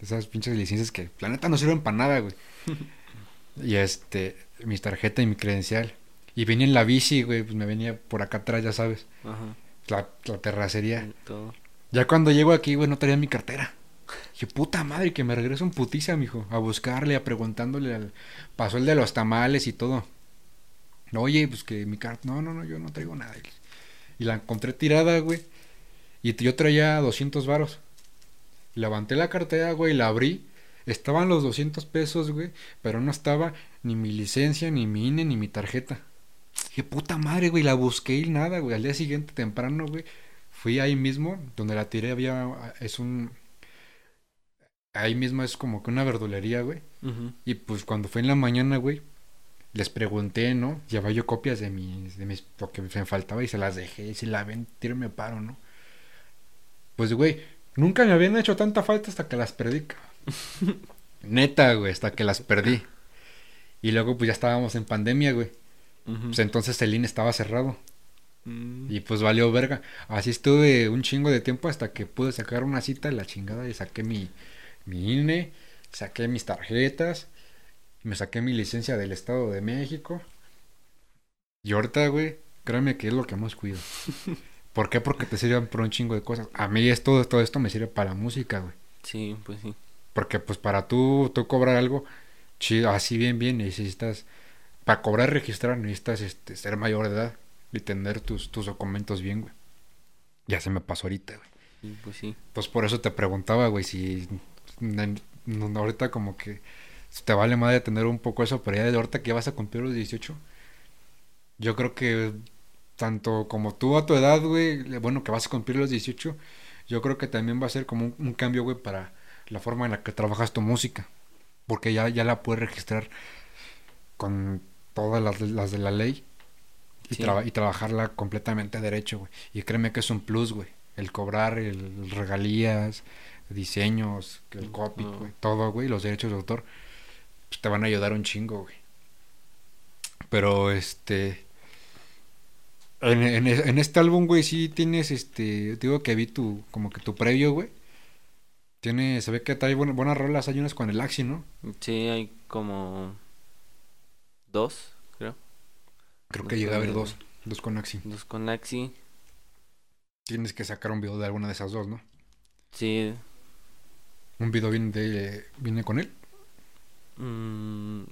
Esas pinches licencias que, la neta, no sirven para nada, güey. y este, mi tarjeta y mi credencial. Y venía en la bici, güey, pues me venía por acá atrás, ya sabes, Ajá. la, la terracería. y Todo. Ya cuando llego aquí, güey, no traía mi cartera. Dije, puta madre, que me regreso en putiza, mijo, a buscarle, a preguntándole al... Pasó el de los tamales y todo. Oye, pues que mi carta... No, no, no, yo no traigo nada. Y la encontré tirada, güey. Y yo traía 200 varos. Levanté la cartera, güey, la abrí. Estaban los 200 pesos, güey, pero no estaba ni mi licencia, ni mi INE, ni mi tarjeta. Dije, puta madre, güey, la busqué y nada, güey. Al día siguiente, temprano, güey, fui ahí mismo, donde la tiré había, es un... Ahí mismo es como que una verdulería, güey. Y pues cuando fue en la mañana, güey, les pregunté, ¿no? Llevaba yo copias de mis, de mis, lo que me faltaba y se las dejé. Y si la ven, tírenme paro, ¿no? Pues, güey, nunca me habían hecho tanta falta hasta que las perdí, cabrón. Neta, güey, hasta que las perdí. Y luego, pues ya estábamos en pandemia, güey. Pues entonces el INE estaba cerrado. Mm. Y pues valió verga. Así estuve un chingo de tiempo hasta que pude sacar una cita, la chingada, y saqué mi, mi INE, saqué mis tarjetas, me saqué mi licencia del Estado de México. Y ahorita, güey, créeme que es lo que más cuido. ¿Por qué? Porque te sirven por un chingo de cosas. A mí esto, todo esto me sirve para la música, güey. Sí, pues sí. Porque pues para tú, tú cobrar algo, chido, así bien, bien, necesitas, para cobrar, registrar, necesitas este, ser mayor de edad y tener tus, tus documentos bien, güey. Ya se me pasó ahorita, güey. Sí, pues sí. Pues por eso te preguntaba, güey, si ahorita como que te vale madre tener un poco eso, pero ya de ahorita que ya vas a cumplir los 18, yo creo que tanto como tú a tu edad, güey, bueno, que vas a cumplir los 18, yo creo que también va a ser como un, un cambio, güey, para la forma en la que trabajas tu música, porque ya, ya la puedes registrar con todas las, las de la ley y, Sí. traba- y trabajarla completamente derecho, güey. Y créeme que es un plus, güey. El cobrar, el regalías, diseños, el copy, Ujú. güey, todo, güey, los derechos de autor, pues te van a ayudar un chingo, güey. Pero este. En, en, en este álbum, güey, sí tienes este. Te digo que vi tu. Como que tu previo, güey. Tiene. Se ve que trae buena- buenas rolas. Hay unas con el Axi, ¿no? Sí, hay como dos, creo. Creo que llega a haber dos. Dos con Axi. Dos con Axi. Tienes que sacar un video de alguna de esas dos, ¿no? Sí. Un video viene, de, viene con él. mm,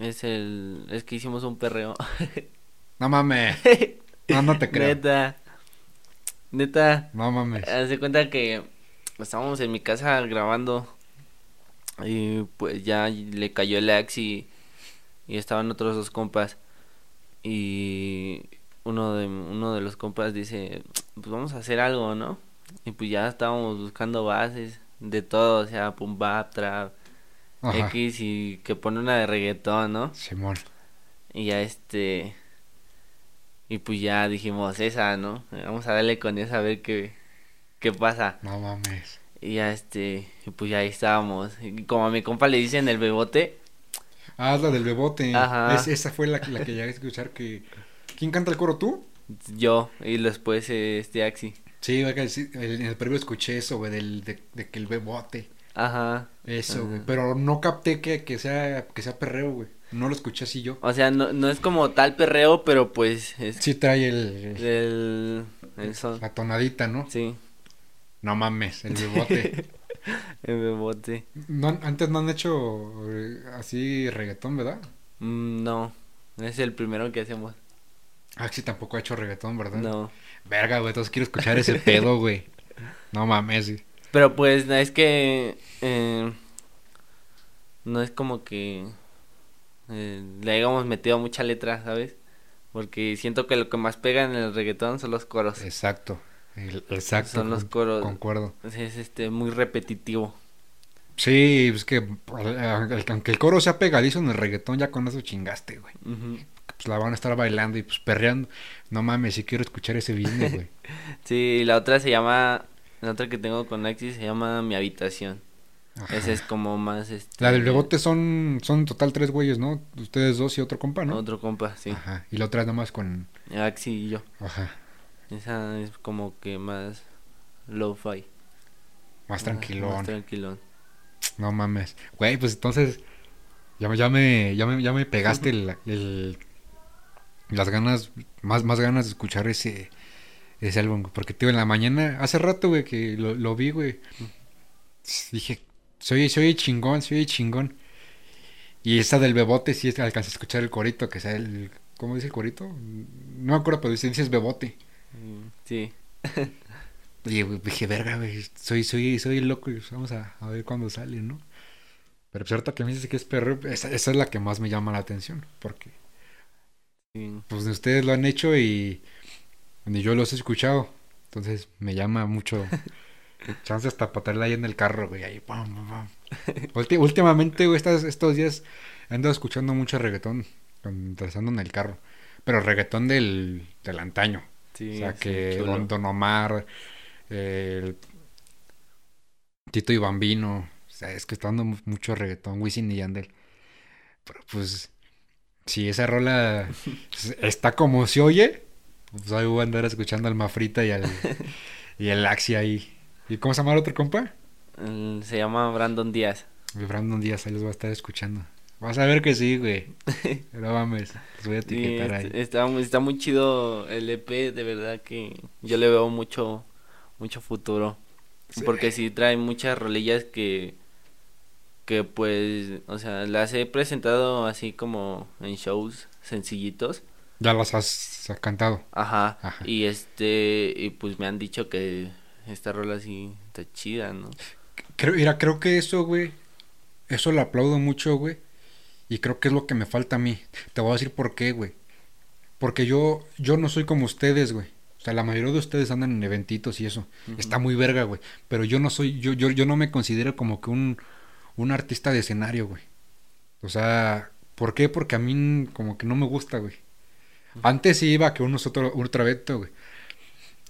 es el. Es que hicimos un perreo. No mames. No, no te creo. Neta. Neta. No mames. Haz de cuenta que estábamos en mi casa grabando. Y pues ya le cayó el axe y, y estaban otros dos compas. Y uno de, uno de los compas dice, pues vamos a hacer algo, ¿no? Y pues ya estábamos buscando bases de todo, o sea, pum, bap, trap, Ajá. X y que pone una de reggaetón, ¿no? Simón. Y ya este... Y pues ya dijimos esa, ¿no? Vamos a darle con esa a ver qué, qué pasa. No mames. Y ya este... Y pues ya ahí estábamos. Y como a mi compa le dicen el bebote, Ah, es la del bebote. Ajá. Es- esa fue la, que- la que llegué a escuchar que... ¿Quién canta el coro tú? yo y después eh, este Axi. Sí, en el previo escuché eso, güey, del, de, de que el bebote. Ajá. Eso, güey. Pero no capté que, que sea que sea perreo, güey. No lo escuché así yo. O sea, no, no es como tal perreo, pero pues es Sí trae el, el, la tonadita, ¿no? Sí, No mames, el bebote. el bebote. no, antes no han hecho eh, así reggaetón, ¿verdad? Mm, no, es el primero que hacemos. Axi tampoco ha hecho reggaetón, ¿verdad? No. Verga, güey, entonces quiero escuchar ese pedo, güey. No mames, güey. Pero pues es que eh, no es como que eh, le hayamos metido mucha letra, ¿sabes? Porque siento que lo que más pega en el reggaetón son los coros. Exacto. El- exacto. Son los coros. Concuerdo. Es, es, este muy repetitivo. Sí, es que eh, aunque el coro sea pegadizo en el reggaetón, ya con eso chingaste, güey. Pues la van a estar bailando y pues perreando. No mames, si quiero escuchar ese business, güey. Sí, la otra se llama, la otra que tengo con Axis se llama Mi Habitación. Ajá. Ese es como más este La del rebote son, son en total tres güeyes, ¿no? Ustedes dos y otro compa, ¿no? Otro compa, sí. Ajá. Y la otra es nomás con... Axi y yo. Ajá. Esa es como que más lo-fi. Más Ah, tranquilón. Más tranquilón. No mames. Güey, pues entonces... Ya, me- ya me, ya me, ya me pegaste el, el- las ganas, más, más ganas de escuchar ese, ese álbum. Porque, tío, en la mañana, hace rato, güey, que lo, lo vi, güey. Dije, soy, soy chingón, soy chingón. Y esa del bebote sí alcancé a escuchar el corito, que sea el... ¿Cómo dice el corito? No me acuerdo, pero dice, dices bebote. Mm, Sí. Y dije, verga, güey, soy, soy, soy loco, pues vamos a, a ver cuándo sale, ¿no? Pero pues ahorita que me dices que es perro, esa, esa es la que más me llama la atención, porque sí. pues ustedes lo han hecho y ni yo los he escuchado, entonces me llama mucho chance hasta para traerla ahí en el carro, güey, ahí, pam, pam, pam. Ulti- últimamente, güey, estas- estos días he andado escuchando mucho reggaetón, estando en el carro, pero reggaetón del, del antaño. Sí, O sea, sí, que. Don, Don Omar, el Tito y Bambino, o sea, es que está dando mu- mucho reggaetón, Wisin y Yandel. Pero pues, si esa rola está como se oye, pues ahí voy a andar escuchando al Mafrita y al, y el Axi ahí. ¿Y cómo se llama el otro compa? El- se llama Brandon Díaz. Brandon Díaz, ahí los voy a estar escuchando. Vas a ver que sí, güey. No mames, los voy a Sí, etiquetar ahí. est- está, muy- está muy chido el EP, de verdad que yo le veo mucho, mucho futuro. Sí. Porque sí trae muchas rolillas que, que pues, o sea, las he presentado así como en shows sencillitos. Ya las has, has cantado. Ajá. Ajá. Y este, y pues me han dicho que esta rola sí está chida, ¿no? Creo, mira, creo que eso, güey, eso lo aplaudo mucho, güey. Y creo que es lo que me falta a mí. Te voy a decir por qué, güey. Porque yo, yo no soy como ustedes, güey. O sea, la mayoría de ustedes andan en eventitos y eso. Está muy verga, güey. Pero yo no soy, yo, yo, yo no me considero como que un, un artista de escenario, güey. O sea, ¿por qué? Porque a mí como que no me gusta, güey. Antes sí iba que uno es otro, evento, güey.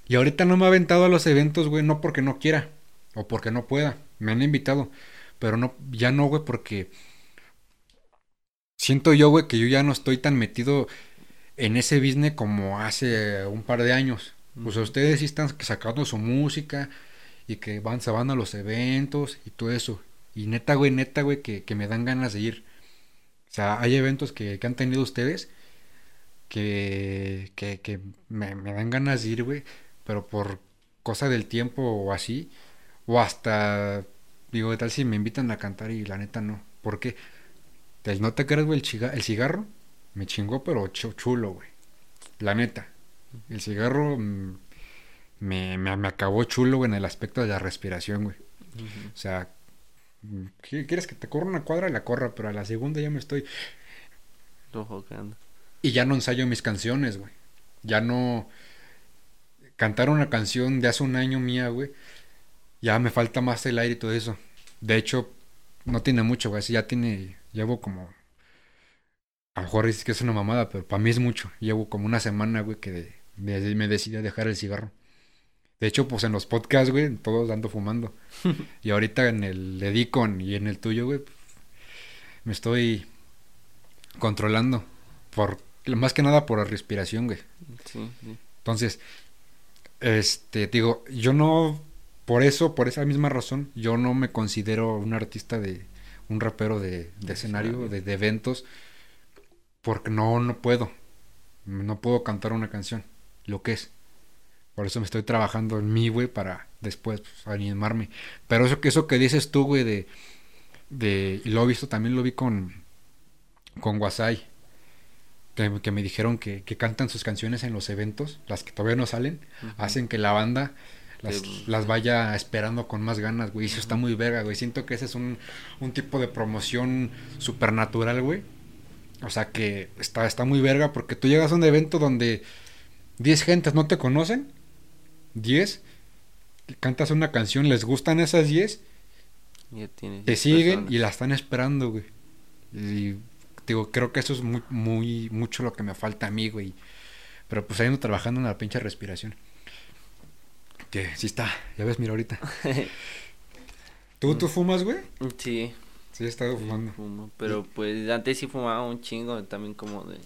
Y ahorita no me ha aventado a los eventos, güey, no porque no quiera o porque no pueda. Me han invitado, pero no, ya no, güey, porque siento yo, güey, que yo ya no estoy tan metido en ese business como hace un par de años. O sea, ustedes sí están sacando su música y que van, se van a los eventos y todo eso. Y neta, güey, neta, güey, que, que me dan ganas de ir. O sea, hay eventos que, que han tenido ustedes que, que, que me, me dan ganas de ir, güey, pero por cosa del tiempo o así, o hasta, digo, ¿qué tal si me invitan a cantar y la neta no? ¿Por qué? El no te creas, güey, el, chiga- el cigarro me chingó, pero chu- chulo, güey. La neta. El cigarro mm, me, me, me acabó chulo, güey, en el aspecto de la respiración, güey. O sea, ¿qui- ¿quieres que te corra una cuadra? La corra, pero a la segunda ya me estoy... Y ya no ensayo mis canciones, güey. Ya no... Cantar una canción de hace un año mía, güey. Ya me falta más el aire y todo eso. De hecho, no tiene mucho, güey. así Ya tiene... Llevo como... A lo mejor dices que es una mamada, pero para mí es mucho. Llevo como una semana, güey, que de- me, me decidí a dejar el cigarro. De hecho, pues en los podcasts, güey, todos ando fumando. y ahorita en el de Dicon y en el tuyo, güey, me estoy controlando. Por, más que nada por la respiración, güey. Sí, sí. Entonces, este, digo, yo no, por eso, por esa misma razón, yo no me considero un artista de, un rapero de, de escenario, de, de eventos, porque no, no puedo, no puedo cantar una canción, lo que es. Por eso me estoy trabajando en mí, güey, para después pues, animarme. Pero eso que, eso que dices tú, güey, de, de, y lo he visto, también lo vi con, con Wasai, que, que me dijeron que, que cantan sus canciones en los eventos, las que todavía no salen, hacen que la banda las, Que- las vaya esperando con más ganas, güey. Eso está muy verga, güey. Siento que ese es un, un tipo de promoción supernatural, güey. O sea que está, está muy verga porque tú llegas a un evento donde 10 gentes no te conocen, 10, cantas una canción, les gustan esas 10, Ya tienes te siguen personas. y la están esperando, güey. Y digo, creo que eso es muy, muy, mucho lo que me falta a mí, güey. Pero pues ahí ando trabajando en la pinche respiración. Que sí está, ya ves, mira ahorita. ¿Tú, tú fumas, güey? Sí, Sí, he estado fumando. fumo. Pero pues antes sí fumaba un chingo, también como de,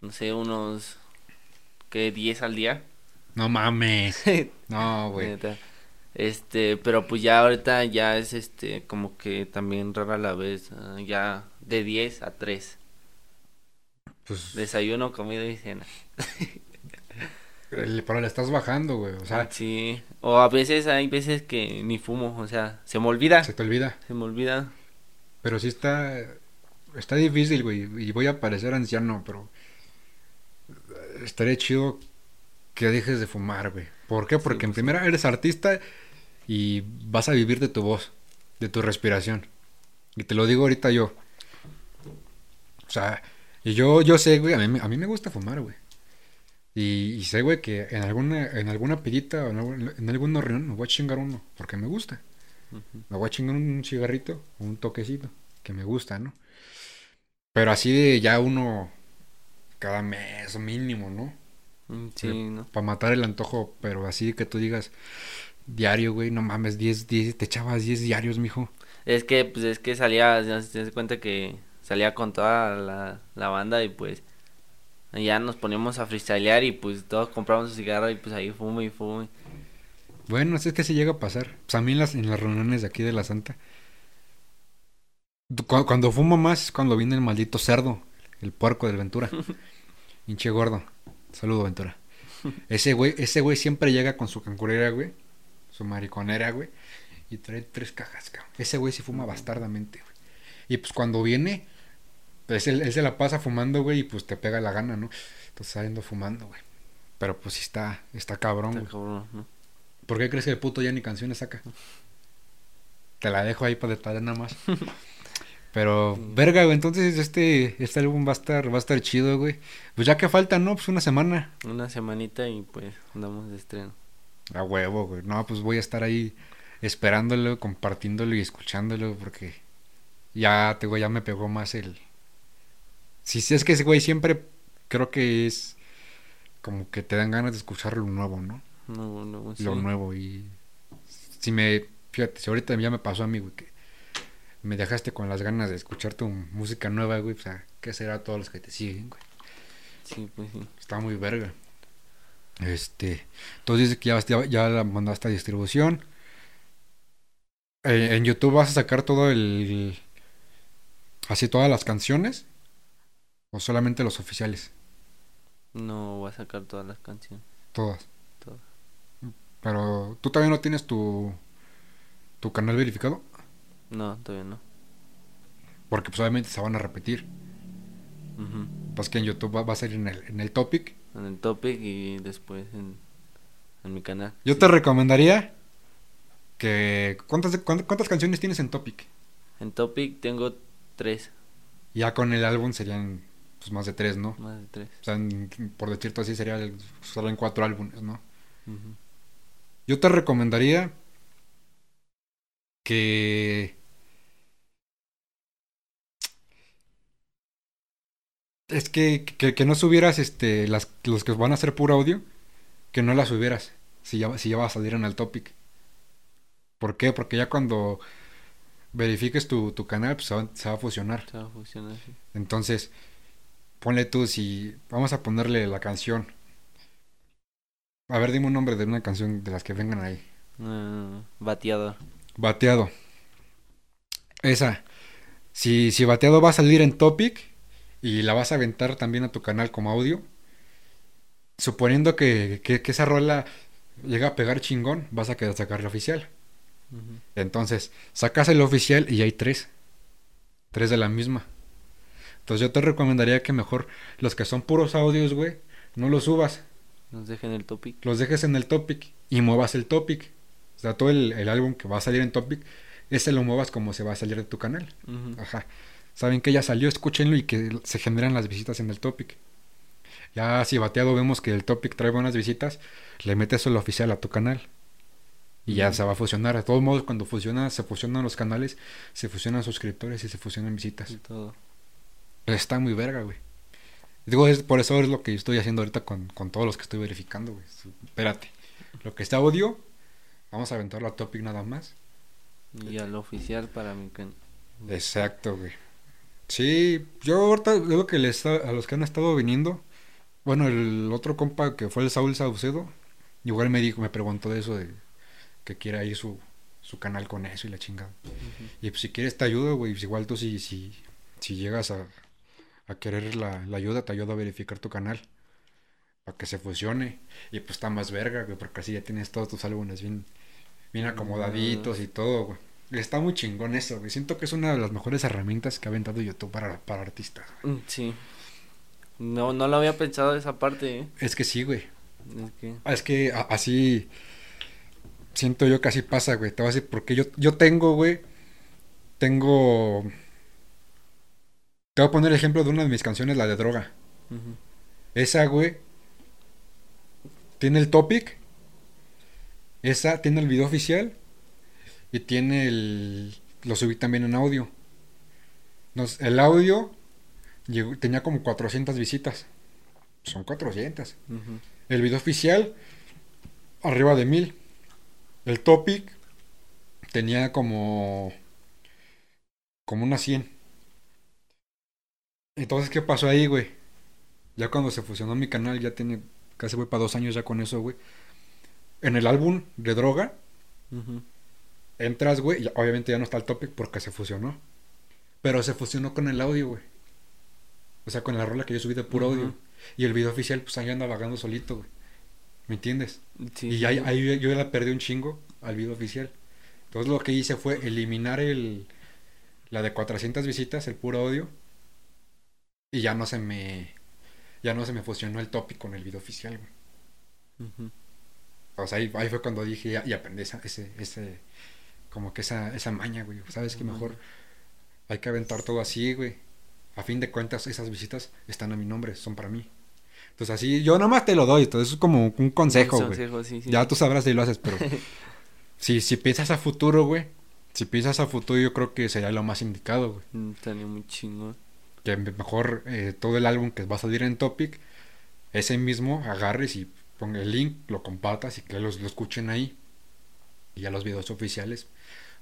no sé, unos, ¿qué? 10 al día. No mames. No, güey. Este, pero pues ya ahorita ya es este, como que también rara la vez, ah, ya de 10 a 3. Pues, Desayuno, comida y cena. el- pero le estás bajando, güey. O sea, Sí, o a veces hay veces que ni fumo, o sea, se me olvida, se te olvida. se me olvida. Pero sí está. Está difícil, güey. Y voy a parecer anciano, pero. Estaría chido que dejes de fumar, güey. ¿Por qué? Sí, Porque en pues, primera eres artista y vas a vivir de tu voz, de tu respiración. Y te lo digo ahorita yo. O sea, y yo, yo sé, güey, a mí, me- a mí me gusta fumar, güey. Y, y sé, güey, que en alguna, en alguna o en, algún- en alguna reunión me voy a chingar uno, porque me gusta. Me voy a chingar un cigarrito, un toquecito, que me gusta, ¿no? Pero así de ya uno cada mes mínimo, ¿no? Mm, Sí, ¿no? Para matar el antojo, pero así que tú digas diario, güey, no mames, 10, 10, te echabas 10 diarios, mijo. Es que, pues es que salía, ya se das cuenta que salía con toda la, la banda y pues ya nos poníamos a freestylear y pues todos compramos su cigarro y pues ahí fumo y fumo. Bueno, es que se llega a pasar. Pues a mí en las, en las reuniones de aquí de la Santa. Cu- Cuando fumo más es cuando viene el maldito cerdo, el puerco del Ventura. Hinche gordo. Saludo, Ventura. Ese güey, ese güey siempre llega con su cancurera, güey. Su mariconera, güey. Y trae tres cajas, cabrón. Ese güey sí fuma bastardamente, güey. Y pues cuando viene, pues él, él se la pasa fumando, güey, y pues te pega la gana, ¿no? Entonces saliendo fumando, güey. Pero pues sí está, está cabrón, Está güey. cabrón, ¿no? ¿Por qué crees que el puto ya ni canciones saca? Te la dejo ahí para detallar nada más. Pero, verga, güey, entonces este, este álbum va a estar, va a estar chido, güey. Pues ya que falta, ¿no? Pues una semana. Una semanita y pues andamos de estreno. A huevo, güey. No, pues voy a estar ahí esperándolo, compartiéndolo y escuchándolo porque ya, te, ya me pegó más el... Si sí, es que ese güey siempre creo que es como que te dan ganas de escuchar lo nuevo, ¿no? No, no, sí. lo nuevo y si me fíjate si ahorita ya me pasó a mí güey que me dejaste con las ganas de escuchar tu música nueva güey o sea qué será todos los que te siguen güey Sí, pues sí. está muy verga este entonces dices que ya, ya, ya la mandaste a distribución Eh, en YouTube vas a sacar todo el así todas las canciones o solamente los oficiales No voy a sacar todas las canciones. todas Todas. pero tú también no tienes tu tu canal verificado No, todavía no. Porque pues obviamente se van a repetir. Ujú. Pues que en YouTube va, va a salir en el, en el topic en el topic y después en, en mi canal. Yo te recomendaría que... ¿cuántas, cuánt- ¿Cuántas canciones tienes en Topic? En topic tengo tres, Ya con el álbum serían pues, más de tres, ¿no? más de tres. O sea, en- por decirte así, sería el- solo en cuatro álbumes, ¿no? Yo te recomendaría que... Es que, que, que no subieras este, las, los que van a ser puro audio, que no las subieras si ya, si ya va a salir en el topic. ¿Por qué? Porque ya cuando verifiques tu, tu canal, pues se va, se va a fusionar. Se va a funcionar así. Entonces, ponle tú si... Vamos a ponerle la canción. A ver, dime un nombre de una canción de las que vengan ahí. Ah, bateador. Bateado. Esa. Si, si bateado va a salir en topic y la vas a aventar también a tu canal como audio, suponiendo que, que, que esa rola llega a pegar chingón, vas a querer sacar la oficial. Entonces, sacas el oficial y hay tres. Tres de la misma. Entonces yo te recomendaría que mejor los que son puros audios, güey, no los subas. Nos dejen el topic. Los dejes en el topic y muevas el topic. O sea, todo el, el álbum que va a salir en topic, ese lo muevas como se va a salir de tu canal. Ajá. Saben que ya salió, escúchenlo y que se generan las visitas en el topic. Ya si bateado vemos que el topic trae buenas visitas, le metes el oficial a tu canal. Y ya se va a fusionar. De todos modos, cuando fusiona, se fusionan los canales, se fusionan suscriptores y se fusionan visitas. Y todo. Está muy verga, güey. Digo, es, por eso es lo que estoy haciendo ahorita con, con todos los que estoy verificando, güey. Espérate. Lo que está audio, vamos a aventarlo a topic nada más. Y al oficial para mi canal. Exacto, güey. Sí, yo ahorita veo que les, a los que han estado viniendo, bueno, el otro compa que fue el Saúl Saucedo, igual me dijo, me preguntó de eso de que quiera ir su, su canal con eso y la chingada. Y pues si quieres te ayudo, güey, pues igual tú si, si, si llegas a, a querer la, la ayuda, te ayudo a verificar tu canal. Para que se fusione. Y pues está más verga, güey, porque así ya tienes todos tus álbumes bien, bien acomodaditos y todo, güey. Está muy chingón eso, güey. Siento que es una de las mejores herramientas que ha aventado YouTube para, para artistas. güey. Mm, Sí. No, no lo había pensado esa parte, ¿eh? Es que sí, güey. Es que... Ah, Es que a- así siento yo que así pasa, güey. Te voy a decir porque yo, yo tengo, güey. Tengo. Te voy a poner el ejemplo de una de mis canciones, la de droga. Esa, güey. Tiene el topic. Esa tiene el video oficial. Y tiene el. Lo subí también en audio. Nos, el audio llegó- tenía como 400 visitas. Son 400. Ujú. El video oficial, arriba de 1000. El topic tenía como. como unas 100. Entonces, ¿qué pasó ahí, güey? Ya cuando se fusionó mi canal, ya tiene. casi voy para dos años ya con eso, güey. En el álbum de droga, Ujú. Entras, güey, y obviamente ya no está el topic porque se fusionó. Pero se fusionó con el audio, güey. O sea, con la rola que yo subí de puro Ujú. audio. Y el video oficial, pues ahí anda vagando solito, güey. ¿Me entiendes? Sí, y ahí, ahí yo la perdí un chingo al video oficial. Entonces lo que hice fue eliminar el la de 400 visitas, el puro audio. Y ya no se me ya no se me fusionó el topic con el video oficial, güey. O sea, ahí, ahí fue cuando dije y aprendí esa, ese, ese, como que esa, esa maña, güey. Sabes que mejor hay que aventar todo así, güey. A fin de cuentas, esas visitas están a mi nombre, son para mí. Entonces así, yo nada más te lo doy, entonces es como un consejo, güey. Consejo, sí, sí. Ya tú sabrás si lo haces, pero si, si piensas a futuro, güey. Si piensas a futuro, yo creo que sería lo más indicado, güey. Mm, Estaría muy chingón. Que me- mejor eh, todo el álbum que va a salir en Topic, ese mismo agarres y ponga el link, lo compartas y que los, lo escuchen ahí. Y ya los videos oficiales,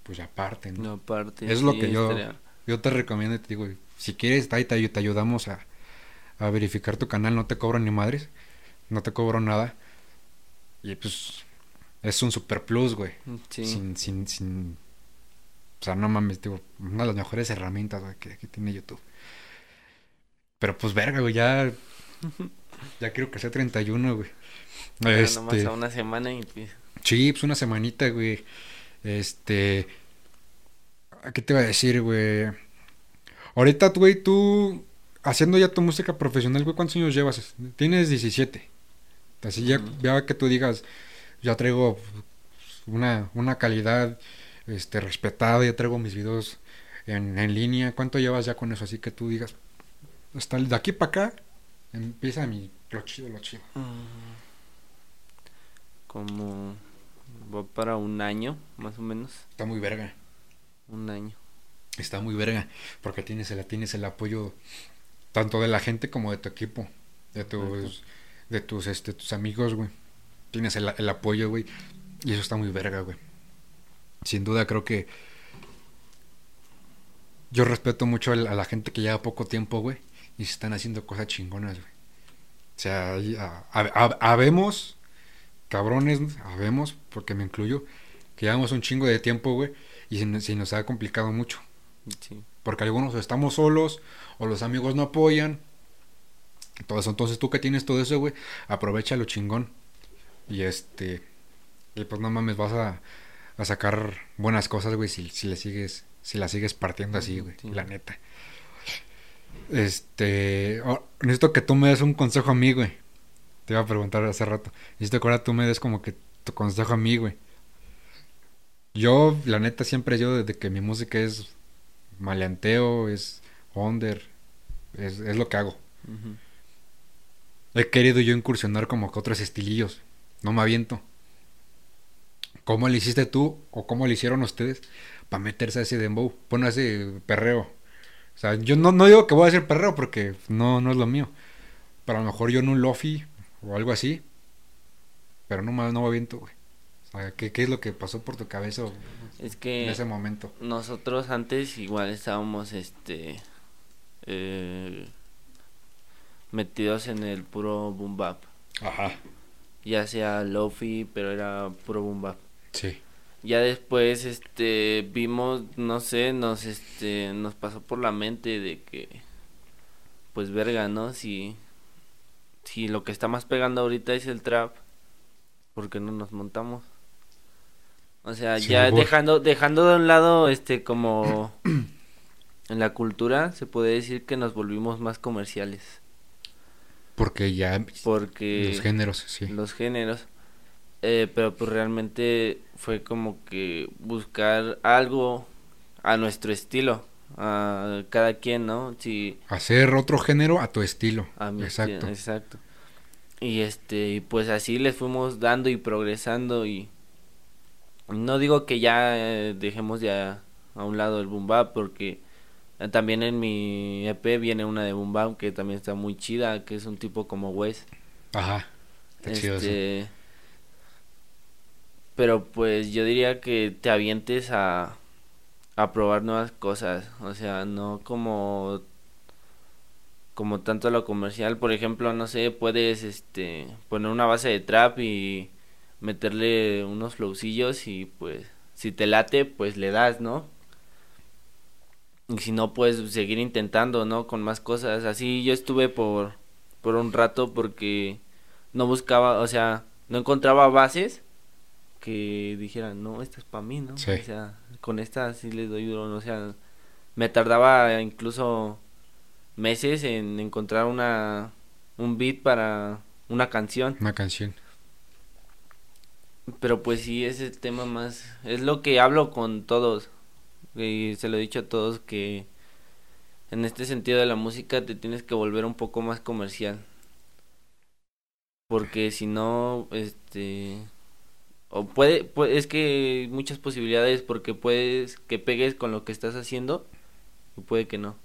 pues aparte, ¿no? No, aparte. Es lo que yo- estaría- Yo te recomiendo y te digo, si quieres, ahí te, te ayudamos a, a verificar tu canal, no te cobro ni madres, no te cobro nada. Y pues es un super plus, güey. Sí. Sin, sin, sin. O sea, no mames, digo, una de las mejores herramientas, güey, que, que tiene YouTube. Pero pues verga, güey, ya. Ya quiero que sea 31, güey. Nomás Este. a una semana y pues. Sí, pues una semanita, güey. Este. ¿Qué te iba a decir, güey? Ahorita, güey, tú. haciendo ya tu música profesional, güey, ¿cuántos años llevas? Tienes 17. Así ya, ya que tú digas, ya traigo una, una calidad este, respetada, ya traigo mis videos en, en línea. ¿Cuánto llevas ya con eso? Así que tú digas, hasta de aquí para acá empieza mi, lo chido, lo chido. Como va para un año, más o menos. Está muy verga. Un año. Está muy verga. Porque tienes el, tienes el apoyo tanto de la gente como de tu equipo. De tus, de tus, este, tus amigos, güey. Tienes el, el apoyo, güey. Y eso está muy verga, güey. Sin duda creo que yo respeto mucho a la gente que lleva poco tiempo, güey. Y se están haciendo cosas chingonas, güey. O sea, habemos, cabrones, habemos, porque me incluyo, que llevamos un chingo de tiempo, güey. Y se, nos- se nos ha complicado mucho. Sí. Porque algunos estamos solos, o los amigos no apoyan. Todo eso. Entonces tú que tienes todo eso, güey, aprovecha lo chingón. Y este. Y pues no mames, vas a, a sacar buenas cosas, güey, si, si le sigues, si la sigues partiendo así, güey. Sí. La neta. Este. oh, necesito que tú me des un consejo a mí, güey. Te iba a preguntar hace rato. Necesito que ahora tú me des como que tu consejo a mí, güey. Yo, la neta, siempre yo desde que mi música es maleanteo, es under, es, es lo que hago. He querido yo incursionar como que otros estilillos. No me aviento. ¿Cómo le hiciste tú o cómo le hicieron ustedes para meterse a ese dembow? Pon ese perreo. O sea, yo no, no digo que voy a hacer perreo porque no, no es lo mío. Pero a lo mejor yo en un lofi o algo así. Pero no no me aviento, güey. O sea, ¿qué, ¿qué es lo que pasó por tu cabeza Es en que ese momento? nosotros antes igual estábamos este eh, metidos en el puro boom bap. Ajá. Ya sea lofi, pero era puro boom bap. Sí. Ya después este vimos, no sé, nos este nos pasó por la mente de que pues verga, ¿no? Si si lo que está más pegando ahorita es el trap, ¿por qué no nos montamos? O sea, ya dejando dejando de un lado este como en la cultura se puede decir que nos volvimos más comerciales, Porque ya porque los géneros, sí. los géneros. Eh, pero pues realmente fue como que buscar algo a nuestro estilo, a cada quien, ¿no? Si Hacer otro género a tu estilo. a mi Exacto. exacto. Y este, y pues así les fuimos dando y progresando y no digo que ya eh, dejemos ya a un lado el boom bap porque también en mi EP viene una de boom bap que también está muy chida, que es un tipo como Wes. Ajá. Está chido eso. Este, pero pues yo diría que te avientes a, a probar nuevas cosas, o sea, no como como tanto lo comercial, por ejemplo, no sé, puedes este poner una base de trap y meterle unos flowcillos y pues si te late, pues le das, ¿no? Y si no, puedes seguir intentando, ¿no? Con más cosas. Así yo estuve por por un rato porque no buscaba, o sea, no encontraba bases que dijeran, no, esta es para mí, ¿no? Sí. O sea, con esta sí les doy duro, o sea, me tardaba incluso meses en encontrar una un beat para una canción, Una canción. pero pues sí es el tema más, es lo que hablo con todos y se lo he dicho a todos que en este sentido de la música te tienes que volver un poco más comercial. Porque si no, este o puede, puede- es que hay muchas posibilidades porque puedes que pegues con lo que estás haciendo y puede que no.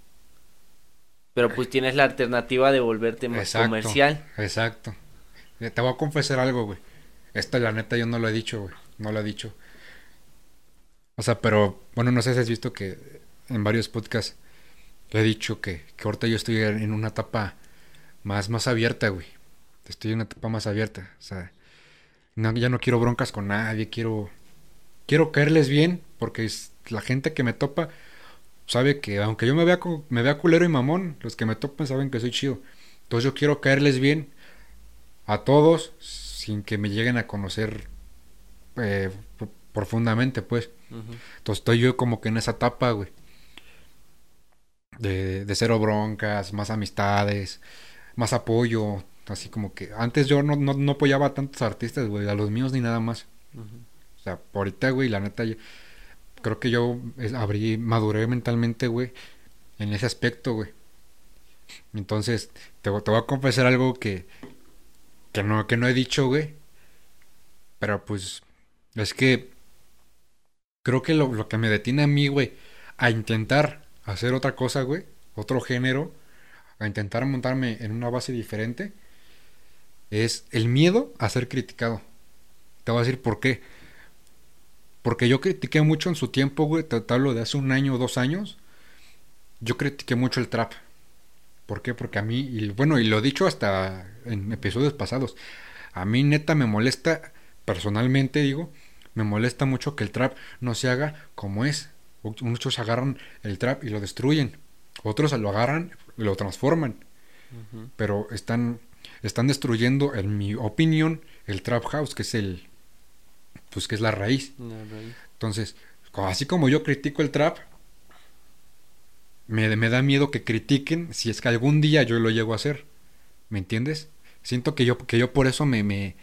Pero pues tienes la alternativa de volverte más Exacto. comercial. Exacto. Eh, Te voy a confesar algo, güey. Esta, la neta, yo no lo he dicho, güey. No lo he dicho. O sea, pero, bueno, no sé si has visto que en varios podcasts he dicho que, que ahorita yo estoy en una etapa más, más abierta, güey. Estoy en una etapa más abierta. O sea, no, ya no quiero broncas con nadie. Quiero, quiero caerles bien porque es la gente que me topa sabe que aunque yo me vea, me vea culero y mamón, los que me topan saben que soy chido. Entonces yo quiero caerles bien a todos sin que me lleguen a conocer eh, profundamente, pues. Entonces estoy yo como que en esa etapa, güey. de, de cero broncas, más amistades, más apoyo. Así como que antes yo no, no, no apoyaba a tantos artistas, güey, a los míos ni nada más. O sea, ahorita, güey, la neta, yo- creo que yo abrí, maduré mentalmente, güey, en ese aspecto, güey. Entonces, te, te voy a confesar algo que, que, no, que no he dicho, güey. Pero pues, es que creo que lo, lo que me detiene a mí, güey, a intentar hacer otra cosa, güey, otro género, a intentar montarme en una base diferente, es el miedo a ser criticado. Te voy a decir por qué. Porque yo critiqué mucho en su tiempo, güey. Te, te hablo de hace un año o dos años. Yo critiqué mucho el trap. ¿Por qué? Porque a mí, y bueno, y lo he dicho hasta en episodios pasados. A mí neta me molesta, personalmente digo, me molesta mucho que el trap no se haga como es. Muchos agarran el trap y lo destruyen. Otros lo agarran y lo transforman. Pero están, están destruyendo, en mi opinión, el trap house, que es el, pues que es la raíz. La raíz. Entonces, así como yo critico el trap, me, me da miedo que critiquen si es que algún día yo lo llego a hacer. ¿Me entiendes? Siento que yo, que yo por eso me, me,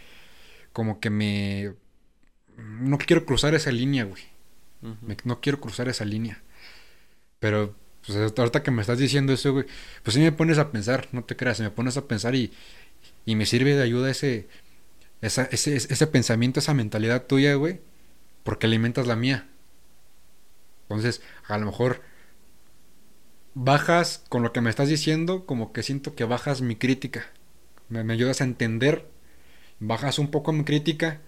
como que me, no quiero cruzar esa línea, güey. Me- no quiero cruzar esa línea. Pero, pues ahorita que me estás diciendo eso, güey, pues sí me pones a pensar, no te creas, me pones a pensar y, y me sirve de ayuda ese, esa, ese, ese pensamiento, esa mentalidad tuya, güey, porque alimentas la mía. Entonces, a lo mejor bajas con lo que me estás diciendo, como que siento que bajas mi crítica. Me, me ayudas a entender, bajas un poco mi crítica,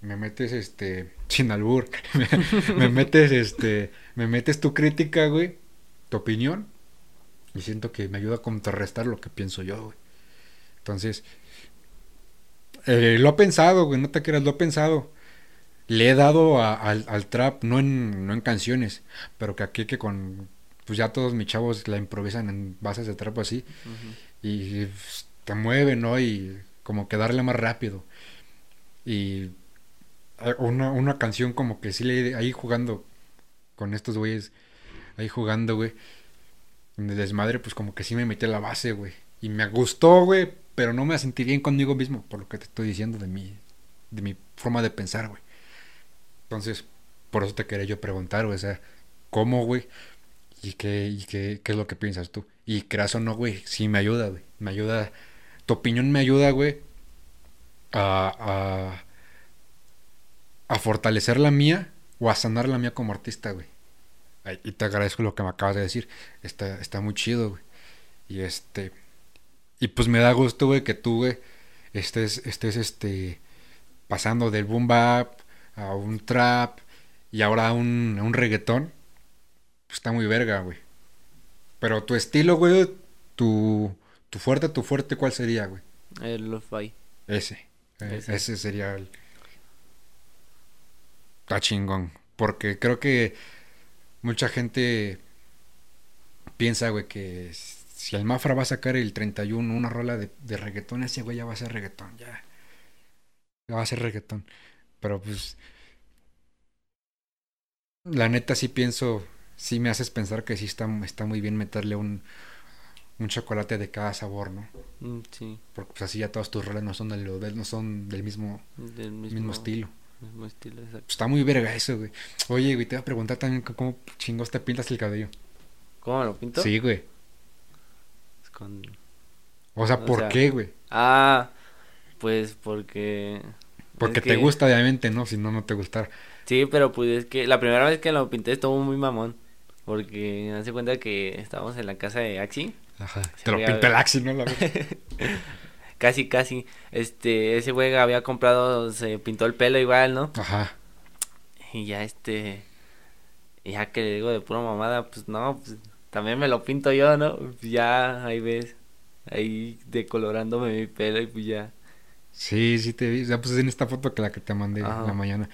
me metes este, sin albur, me, me metes este, me metes tu crítica, güey, tu opinión, y siento que me ayuda a contrarrestar lo que pienso yo, güey. Entonces, eh, lo he pensado, güey, no te creas, lo he pensado. Le he dado a- al, al trap, no en, no en canciones, pero que aquí que con, pues ya todos mis chavos la improvisan en bases de trap así, y pues, te mueve, ¿no? Y como que darle más rápido. Y una, una canción como que sí le ahí jugando con estos güeyes, ahí jugando, güey. En el desmadre, pues como que sí me metí a la base, güey. Y me gustó, güey, pero no me sentí bien conmigo mismo, por lo que te estoy diciendo de mi, de mi forma de pensar, güey. Entonces, por eso te quería yo preguntar, güey, o sea, ¿cómo, güey? ¿Y qué, y qué, qué es lo que piensas tú? Y creas o no, güey, sí me ayuda, güey. Me ayuda, tu opinión me ayuda, güey, a, a, a fortalecer la mía o a sanar la mía como artista, güey. Y te agradezco lo que me acabas de decir. Está, está muy chido, güey. Y este. Y pues me da gusto, güey, que tú, güey, estés, estés, este. Pasando del boom bap a un trap y ahora a un, a un reggaetón. Pues está muy verga, güey. Pero tu estilo, güey, tu, tu fuerte, tu fuerte, ¿cuál sería, güey? El lo-fi. Ese. Eh, Ese. Ese sería el. Está chingón. Porque creo que mucha gente piensa, güey, que si el Mafra va a sacar el 31 una rola de, de reggaetón, ese güey ya va a ser reggaetón, ya. Ya va a ser reggaetón. Pero pues. La neta sí pienso. Sí me haces pensar que sí está, está muy bien meterle un, un chocolate de cada sabor, ¿no? Mm, Sí, Porque pues así ya todas tus rolas no son del, del- no son del mismo, del mismo, mismo, estilo. mismo estilo, exacto. Pues está muy verga eso, güey. Oye, güey, te voy a preguntar también cómo chingos te pintas el cabello. ¿Cómo lo pinto? Sí, güey. Con- O sea, O ¿por sea, qué, güey? Ah, pues porque... Porque es te que- gusta, obviamente, ¿no? Si no, no te gustar. Sí, pero pues es que la primera vez que lo pinté estuvo muy mamón. Porque hace cuenta que estábamos en la casa de Axi. Ajá. Te lo a el. Axi, ¿no? La. Casi, casi. Este, ese güey había comprado, se pintó el pelo igual, ¿no? Ajá. Y ya este, ya que le digo de pura mamada, pues no, pues también me lo pinto yo, ¿no? Pues ya, ahí ves, ahí decolorándome mi pelo y pues ya. Sí, sí te vi. Ya pues en esta foto que la que te mandé Ajá. en la mañana.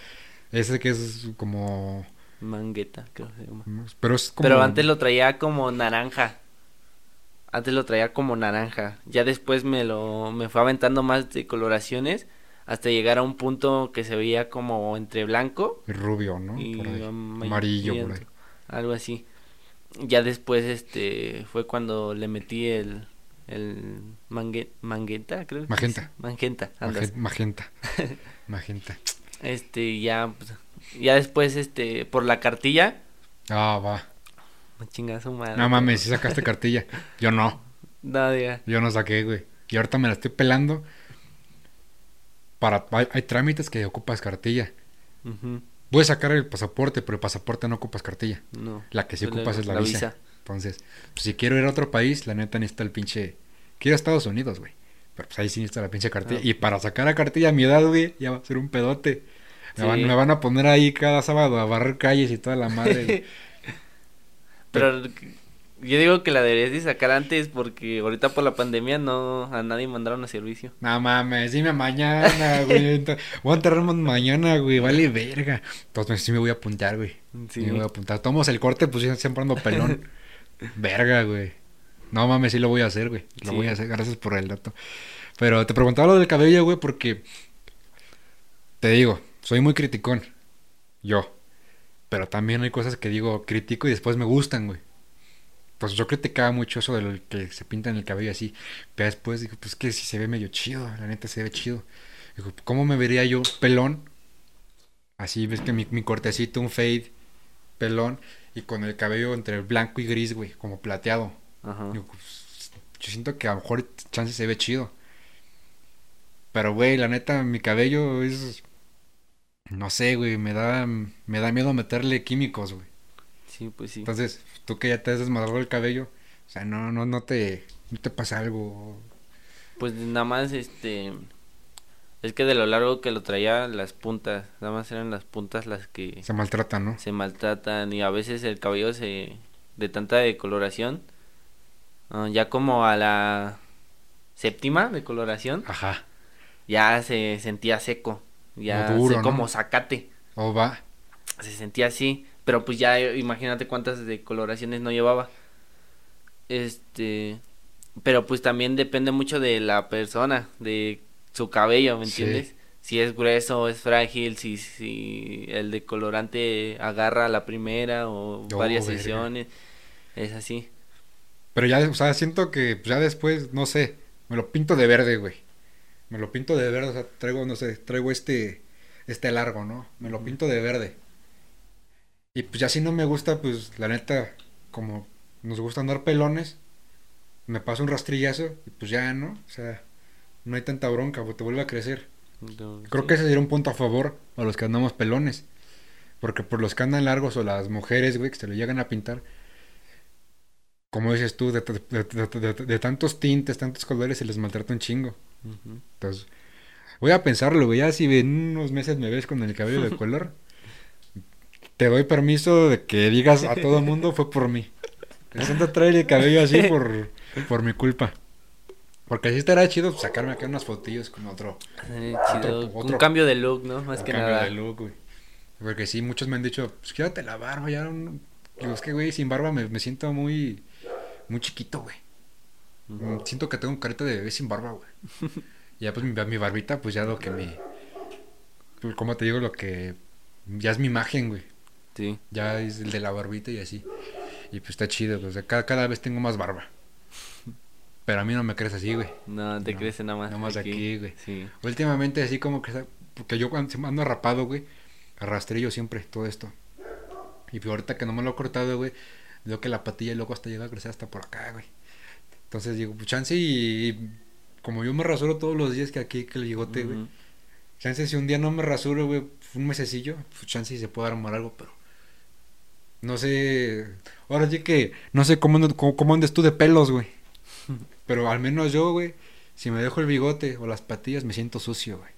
Ese que es como... Mangueta, creo que se llama. Pero es como... Pero antes lo traía como naranja. Antes lo traía como naranja. Ya después me lo me fue aventando más de coloraciones hasta llegar a un punto que se veía como entre blanco Rubio, ¿no? y Por ahí. ama- Amarillo, por ahí. algo así. Ya después, este, fue cuando le metí el, el mangue, mangueta, creo. que Magenta. Magenta, andas. Magen- Magenta. Magenta. Este, ya, pues, ya después, este, por la cartilla, Ah, va. chinga su madre. No mames, si sacaste cartilla. Yo no. No, diga. Yo no saqué, güey. Y ahorita me la estoy pelando. Para, hay, hay trámites que ocupas cartilla. Ujú, Puedes sacar el pasaporte, pero el pasaporte no ocupas cartilla. No. La que sí Pues ocupas es la, visa. Entonces, pues, si quiero ir a otro país, la neta necesita el pinche. Quiero ir a Estados Unidos, güey. Pero pues ahí sí necesita la pinche cartilla. Ah. Y para sacar la cartilla a mi edad, güey, ya va a ser un pedote. Me, van, me van a poner ahí cada sábado a barrer calles y toda la madre. güey. Pero yo digo que la deberías de sacar antes porque ahorita por la pandemia no a nadie mandaron a servicio. no mames, dime mañana, güey. Voy a enterrarme mañana, güey. Vale verga. Entonces sí me voy a apuntar, güey. Sí. me voy a apuntar. Tomamos el corte, pues siempre ando pelón. verga, güey. No mames, sí lo voy a hacer, güey. Lo Sí. voy a hacer. Gracias por el dato. Pero te preguntaba lo del cabello, güey, porque te digo, soy muy criticón. Yo. Pero también hay cosas que digo, critico y después me gustan, güey. Pues yo criticaba mucho eso de lo que se pintan el cabello así. Pero después digo, pues que si se ve medio chido, la neta se ve chido. Digo, ¿cómo me vería yo pelón? Así ves que mi, mi cortecito, un fade, pelón, y con el cabello entre blanco y gris, güey, como plateado. Ajá. Digo, pues, yo siento que a lo mejor chance se ve chido. Pero, güey, la neta, mi cabello es... No sé, güey, me da, me da miedo meterle químicos, güey. Sí, pues sí. Entonces, tú que ya te has desmadrado el cabello, o sea, no, no, no te, no te pasa algo. Pues nada más este es que de lo largo que lo traía las puntas, nada más eran las puntas las que Se maltrata, ¿no? se maltratan y a veces el cabello se de tanta decoloración ah, ya como a la séptima decoloración Ajá. ya se sentía seco, ya duro, se- ¿no? como zacate, O va. se sentía así, pero pues ya eh, imagínate cuántas decoloraciones no llevaba. Este, pero pues también depende mucho de la persona, de su cabello, ¿me Sí. entiendes? Si es grueso, es frágil, si, si el decolorante agarra a la primera o Oh, varias verga. sesiones, es así. Pero ya, o sea, siento que pues, ya después, no sé, me lo pinto de verde, güey. Me lo pinto de verde, o sea, traigo, no sé, traigo este, este largo, ¿no? Me lo pinto de verde. Y pues ya si no me gusta, pues la neta, como nos gusta andar pelones, me paso un rastrillazo y pues ya, ¿no? O sea, no hay tanta bronca, pues te vuelve a crecer. No, Creo sí. que ese sería un punto a favor a los que andamos pelones. Porque por los que andan largos o las mujeres, güey, que se lo llegan a pintar, como dices tú, de, de- de- de- de tantos tintes, tantos colores, se les maltrata un chingo. Entonces, voy a pensarlo, güey. Ya si en unos meses me ves con el cabello de color, te doy permiso de que digas a todo mundo fue por mí. El santo trae el cabello así por, por mi culpa. Porque así estará chido sacarme acá unas fotillos con otro, Eh, Otro- chido, otro- Un cambio de look, ¿no? Más un que cambio nada. de look, güey. Porque sí, muchos me han dicho, pues quédate la barba, ya no... Digo, es que, güey, sin barba me, me siento muy, muy chiquito, güey. Mm, Siento que tengo un carita de bebé sin barba, güey. Ya pues mi, mi barbita, pues ya lo que me... Pues, como te digo, lo que... Ya es mi imagen, güey. Sí. Ya es el de la barbita y así. Y pues está chido, pues, o sea, cada, cada vez tengo más barba. Pero a mí no me crees así, güey. No, te No, crece nada más. nada más aquí, güey. Sí. Últimamente así como que... Porque yo cuando ando rapado, güey, arrastrillo siempre todo esto. Y pues, ahorita que no me lo he cortado, güey, veo que la patilla luego hasta llega a crecer hasta por acá, güey. Entonces digo, pues chance y... y como yo me rasuro todos los días que aquí, que el bigote, güey. Chance si un día no me rasuro, güey, un mesecillo, pues chance y se puede armar algo, pero... No sé... Ahora sí que... No sé cómo, cómo, cómo andes tú de pelos, güey. Pero al menos yo, güey, si me dejo el bigote o las patillas me siento sucio, güey.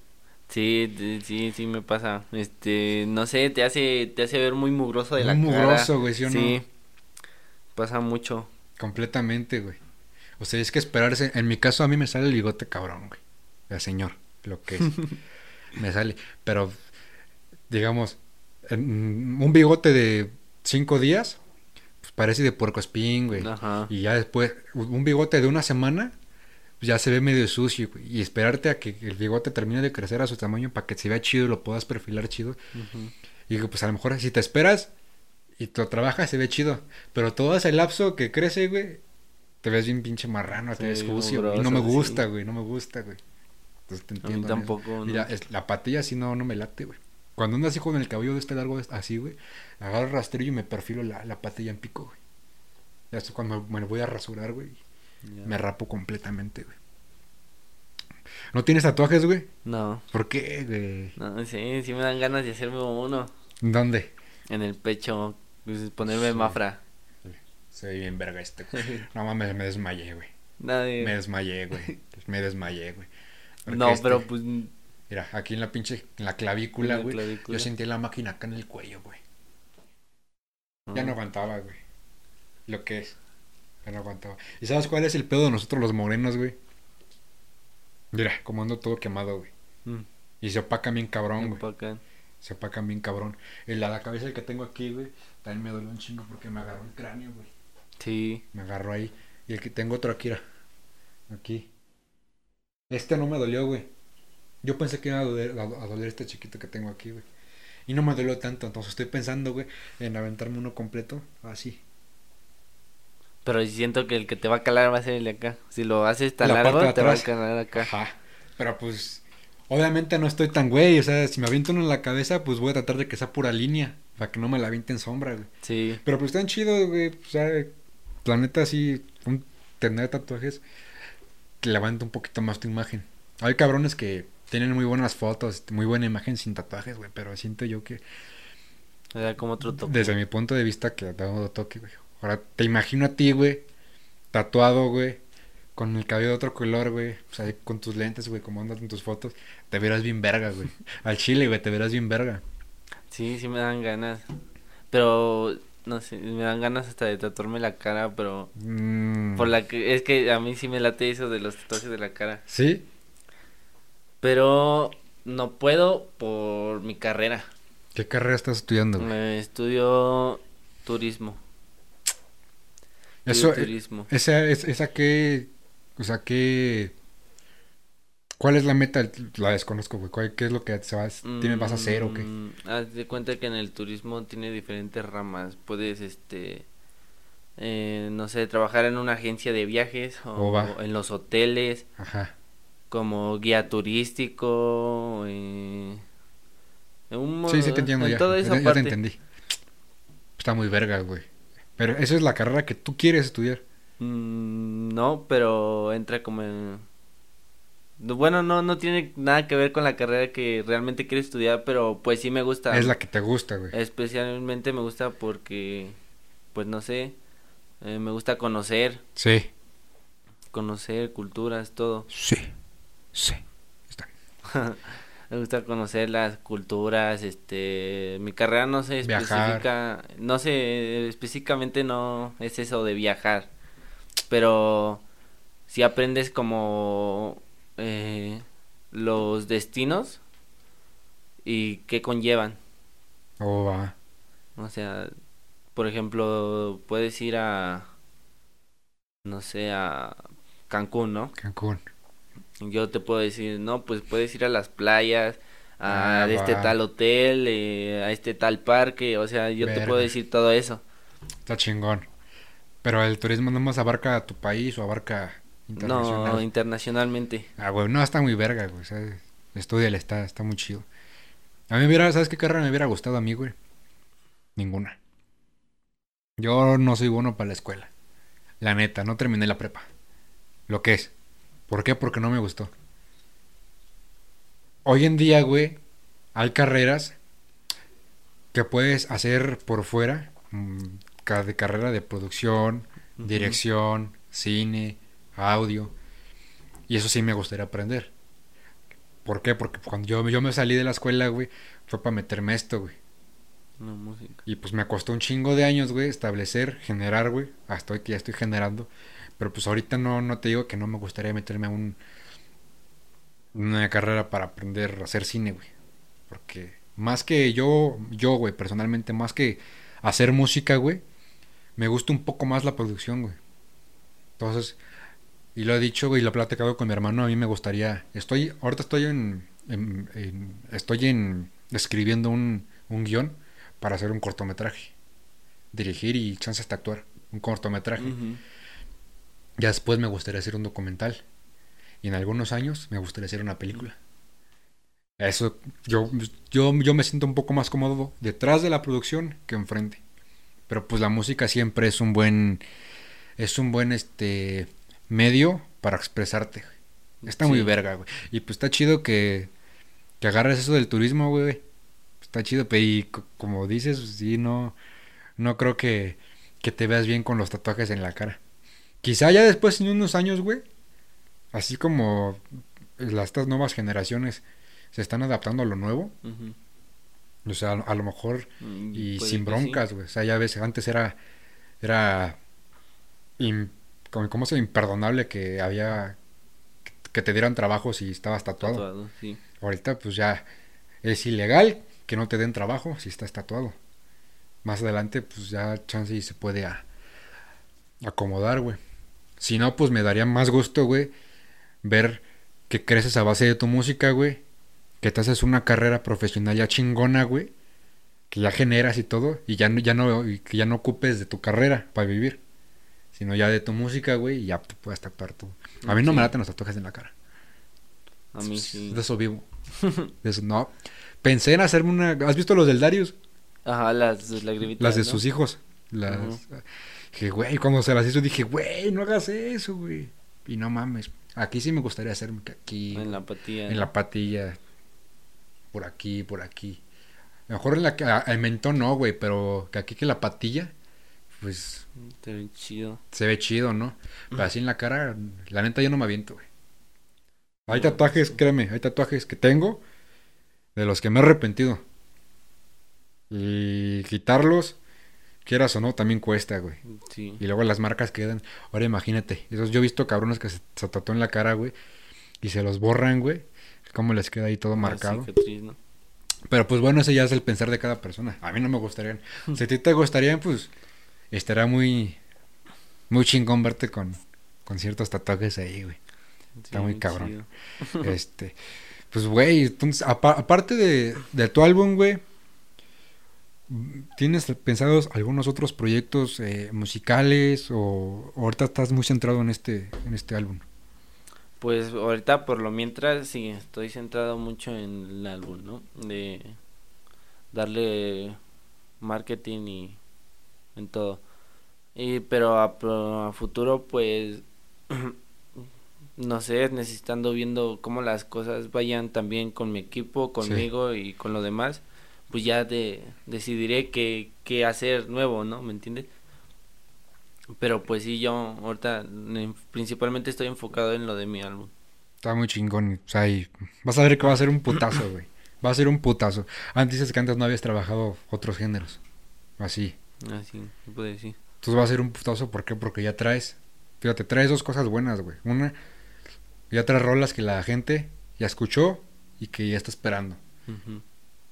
Sí, sí, sí me pasa. Este, no sé, te hace, te hace ver muy mugroso de Muy la cara. mugroso, güey, ¿sí o no? Sí, pasa mucho. Completamente, güey. O sea, es que esperarse. En mi caso, a mí me sale el bigote cabrón, güey. El señor, lo que es. me sale. Pero, digamos, un bigote de cinco días, pues parece de puerco espín, güey. Ajá. Y ya después, un bigote de una semana, pues ya se ve medio sucio, güey. Y esperarte a que el bigote termine de crecer a su tamaño para que se vea chido y lo puedas perfilar chido. Ujú. Y digo, pues a lo mejor si te esperas y tú trabajas, se ve chido. Pero todo ese lapso que crece, güey, te ves bien pinche marrano, te ves sucio. Y no me sí. gusta, güey, no me gusta, güey. Entonces te A mí entiendo. en eso. tampoco. ¿no? Mira, la patilla sí no, no me late, güey. Cuando ando así con el cabello de este largo así, güey, agarro el rastrillo y me perfilo la, la patilla en pico, güey. Ya esto cuando me lo voy a rasurar, güey, Ya. me rapo completamente, güey. ¿No tienes tatuajes, güey? No, ¿Por qué, güey? no, sí, sí me dan ganas de hacerme uno. ¿Dónde? En el pecho, pues, ponerme Sí. mafra. Se ve bien verga este, güey. No mames, me desmayé, güey. Nadie. Me desmayé, güey. Me desmayé, güey. Porque No, este- pero pues. Mira, aquí en la pinche, en la clavícula, güey. Yo sentía la máquina acá en el cuello, güey. Ya no aguantaba, güey. Lo que es. Ya no aguantaba. ¿Y sabes cuál es el pedo de nosotros los morenos, güey? Mira, como ando todo quemado, güey. Mm, Y se opaca bien cabrón, güey. empacan. Se opaca bien cabrón. El, la, la cabeza que tengo aquí, güey, también me duele un chingo porque me agarró el cráneo, güey. Sí. Me agarró ahí. Y el que tengo otro aquí. Aquí. Este no me dolió, güey. Yo pensé que iba a doler, a, a doler este chiquito que tengo aquí, güey. Y no me dolió tanto. Entonces estoy pensando, güey, en aventarme uno completo. Así. Pero siento que el que te va a calar va a ser el de acá. Si lo haces tan La largo, te va a calar acá. Ajá. Pero pues. Obviamente no estoy tan güey. O sea, si me aviento uno en la cabeza, pues voy a tratar de que sea pura línea. Para que no me la aviente en sombra, güey. Sí. Pero pues están chidos, güey. O sea, la neta sí, un, tener tatuajes te levanta un poquito más tu imagen. Hay cabrones que tienen muy buenas fotos, muy buena imagen sin tatuajes, güey. Pero siento yo que, Me da como otro toque. desde mi punto de vista, que da otro toque, güey. Ahora te imagino a ti, güey, tatuado, güey, con el cabello de otro color, güey. O sea, con tus lentes, güey, como andas en tus fotos. Te verás bien verga, güey. Al chile, güey, te verás bien verga. Sí, sí me dan ganas. Pero, no sé, me dan ganas hasta de tatuarme la cara, pero... Mm, Por la que... Es que a mí sí me late eso de los tatuajes de la cara. ¿Sí? Pero no puedo por mi carrera. ¿Qué carrera estás estudiando, güey? Estudio turismo. Eso, Estudio turismo. Esa, es, esa que, o sea, que, ¿cuál es la meta? La desconozco, güey. ¿Cuál- ¿Qué es lo que se vas, tiene- vas a hacer o qué? Mm, Haz de cuenta que en el turismo tiene diferentes ramas. Puedes, este, eh, no sé, trabajar en una agencia de viajes o, va. o en los hoteles Ajá. Como guía turístico. eh, en un Sí, sí te entiendo en ya. toda Ya- te entendí. Está muy verga, güey. Pero esa es la carrera que tú quieres estudiar. Mm, no, pero entra como en... no, Bueno, no, no tiene nada que ver con la carrera que realmente quiero estudiar, pero pues sí me gusta. Es la que te gusta, güey. Especialmente me gusta porque, pues no sé, eh, me gusta conocer, Sí. conocer culturas, todo. Sí. Sí. Está. Me gusta conocer las culturas, este, mi carrera no se especifica, no sé, específicamente no es eso de viajar, pero si aprendes como eh, los destinos y qué conllevan, Oh, va. o sea, por ejemplo, puedes ir a, no sé, a Cancún, ¿no? Cancún. Yo te puedo decir, no, pues puedes ir a las playas, a Ah, este va. tal hotel, eh, a este tal parque, o sea, yo te puedo decir todo eso. Está chingón. Pero el turismo no más abarca a tu país o abarca internacional. No, internacionalmente. Ah, güey, no, está muy verga, güey. Sea, estudiale, está, está muy chido. A mí me hubiera, ¿sabes qué carrera me hubiera gustado a mí, güey? Ninguna. Yo no soy bueno para la escuela. La neta, no terminé la prepa. Lo que es. ¿Por qué? Porque no me gustó. Hoy en día, güey, hay carreras que puedes hacer por fuera. mm, de carrera de producción, dirección, cine, audio. Y eso sí me gustaría aprender. ¿Por qué? Porque cuando yo, yo me salí de la escuela, güey, fue para meterme esto, güey. No, música. Y pues me costó un chingo de años, güey, establecer, generar, güey. Hasta hoy que ya estoy generando. Pero pues ahorita no, no te digo que no me gustaría meterme a un una carrera para aprender a hacer cine, güey. Porque más que yo, yo, güey, personalmente, más que hacer música, güey, me gusta un poco más la producción, güey. Entonces, y lo he dicho, güey, lo he platicado con mi hermano, a mí me gustaría, estoy, ahorita estoy en, en- estoy en, escribiendo un, un guion para hacer un cortometraje. dirigir y chance hasta actuar. Un cortometraje. Ya después me gustaría hacer un documental. Y en algunos años me gustaría hacer una película. Eso, yo, yo, yo me siento un poco más cómodo detrás de la producción que enfrente. Pero pues la música siempre es un buen, es un buen este medio para expresarte. Está muy verga, güey. Y pues está chido que, que agarres eso del turismo, güey. Está chido, pero y co- como dices, sí, no, no creo que, que te veas bien con los tatuajes en la cara. Quizá ya después, en unos años, güey, así como las, estas nuevas generaciones se están adaptando a lo nuevo, o sea, a, lo- a lo mejor Mm, y puede sin broncas, güey. O sea, ya ves, antes era, era, im- ¿cómo cómo se imperdonable que había, que te dieran trabajo si estabas tatuado. Tatuado, sí. Ahorita pues ya es ilegal que no te den trabajo si estás tatuado. Más adelante pues ya chance y se puede a- acomodar, güey. Si no, pues me daría más gusto, güey, ver que creces a base de tu música, güey. Que te haces una carrera profesional ya chingona, güey. Que ya generas y todo. Y ya no, ya no, y que ya no ocupes de tu carrera para vivir. Sino ya de tu música, güey, y ya te puedes tatuar tú. A mí no me laten los tatuajes en la cara. A mí sí. De eso vivo. De eso, no. Pensé en hacerme una. ¿Has visto los del Darius? Ajá, las lagrimitas. Las de ¿no? sus hijos. Las. Dije, güey, cuando se las hizo dije, güey, no hagas eso, güey. Y no mames. Aquí sí me gustaría hacerme que aquí. En la patilla. en la patilla. Por aquí, por aquí. A lo mejor en la que. El mentón no, güey, pero que aquí que la patilla. Pues Te ve chido. se ve chido, ¿no? Pero así en la cara, la neta yo no me aviento, güey. Hay tatuajes, créeme, hay tatuajes que tengo de los que me he arrepentido. Y quitarlos, quieras o no, también cuesta, güey. Sí. Y luego las marcas quedan. Ahora imagínate, esos, yo he visto cabrones que se, se tatúan la cara, güey, y se los borran, güey. Cómo les queda ahí todo marcado. cicatriz, ¿no? Pero pues bueno, ese ya es el pensar de cada persona. A mí no me gustarían. Si a ti te gustarían, pues estaría muy, muy chingón verte con, con ciertos tatuajes ahí, güey. Está muy cabrón. Este, pues güey, entonces, apa- aparte de, de tu álbum, güey, ¿tienes pensados algunos otros proyectos eh, musicales o, o ahorita estás muy centrado en este, en este álbum? Pues ahorita por lo mientras sí, estoy centrado mucho en el álbum, ¿no? De darle marketing y en todo. Y pero a futuro pues no sé, necesitando viendo cómo las cosas vayan también con mi equipo, conmigo y con lo demás, pues ya de, decidiré qué, qué hacer nuevo, ¿no? ¿Me entiendes? Pero pues sí, yo ahorita en- principalmente estoy enfocado en lo de mi álbum. Está muy chingón. O sea, y vas a ver que va a ser un putazo, güey. Va a ser un putazo. Antes dices que antes no habías trabajado otros géneros. Así. Así, se puede decir. Entonces va a ser un putazo. ¿Por qué? Porque ya traes. Fíjate, traes dos cosas buenas, güey. Una, ya traes rolas que la gente ya escuchó y que ya está esperando. Ujú.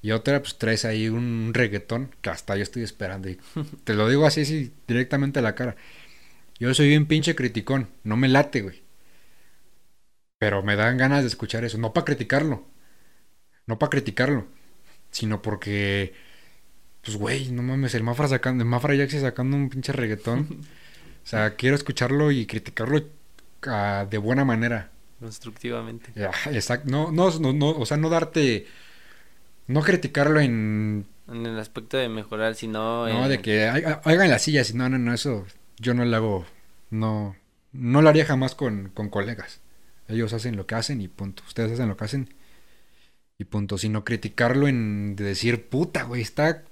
Y otra, pues traes ahí un reggaetón que hasta yo estoy esperando. Y te lo digo así, directamente a la cara. Yo soy bien pinche criticón. No me late, güey. Pero me dan ganas de escuchar eso. No para criticarlo. No para criticarlo. Sino porque. Pues, güey, no mames, el Mafra sacando. El Mafra Jackson sacando un pinche reggaetón. o sea, quiero escucharlo y criticarlo de buena manera. Constructivamente. Exacto. No, no, no, no, o sea, no darte. No criticarlo en En el aspecto de mejorar, sino No, en- de que ha- hagan las sillas. No, no, no, eso yo no lo hago. No, no lo haría jamás con, con colegas. Ellos hacen lo que hacen y punto. Ustedes hacen lo que hacen y punto. Sino criticarlo en de decir, puta, güey, está,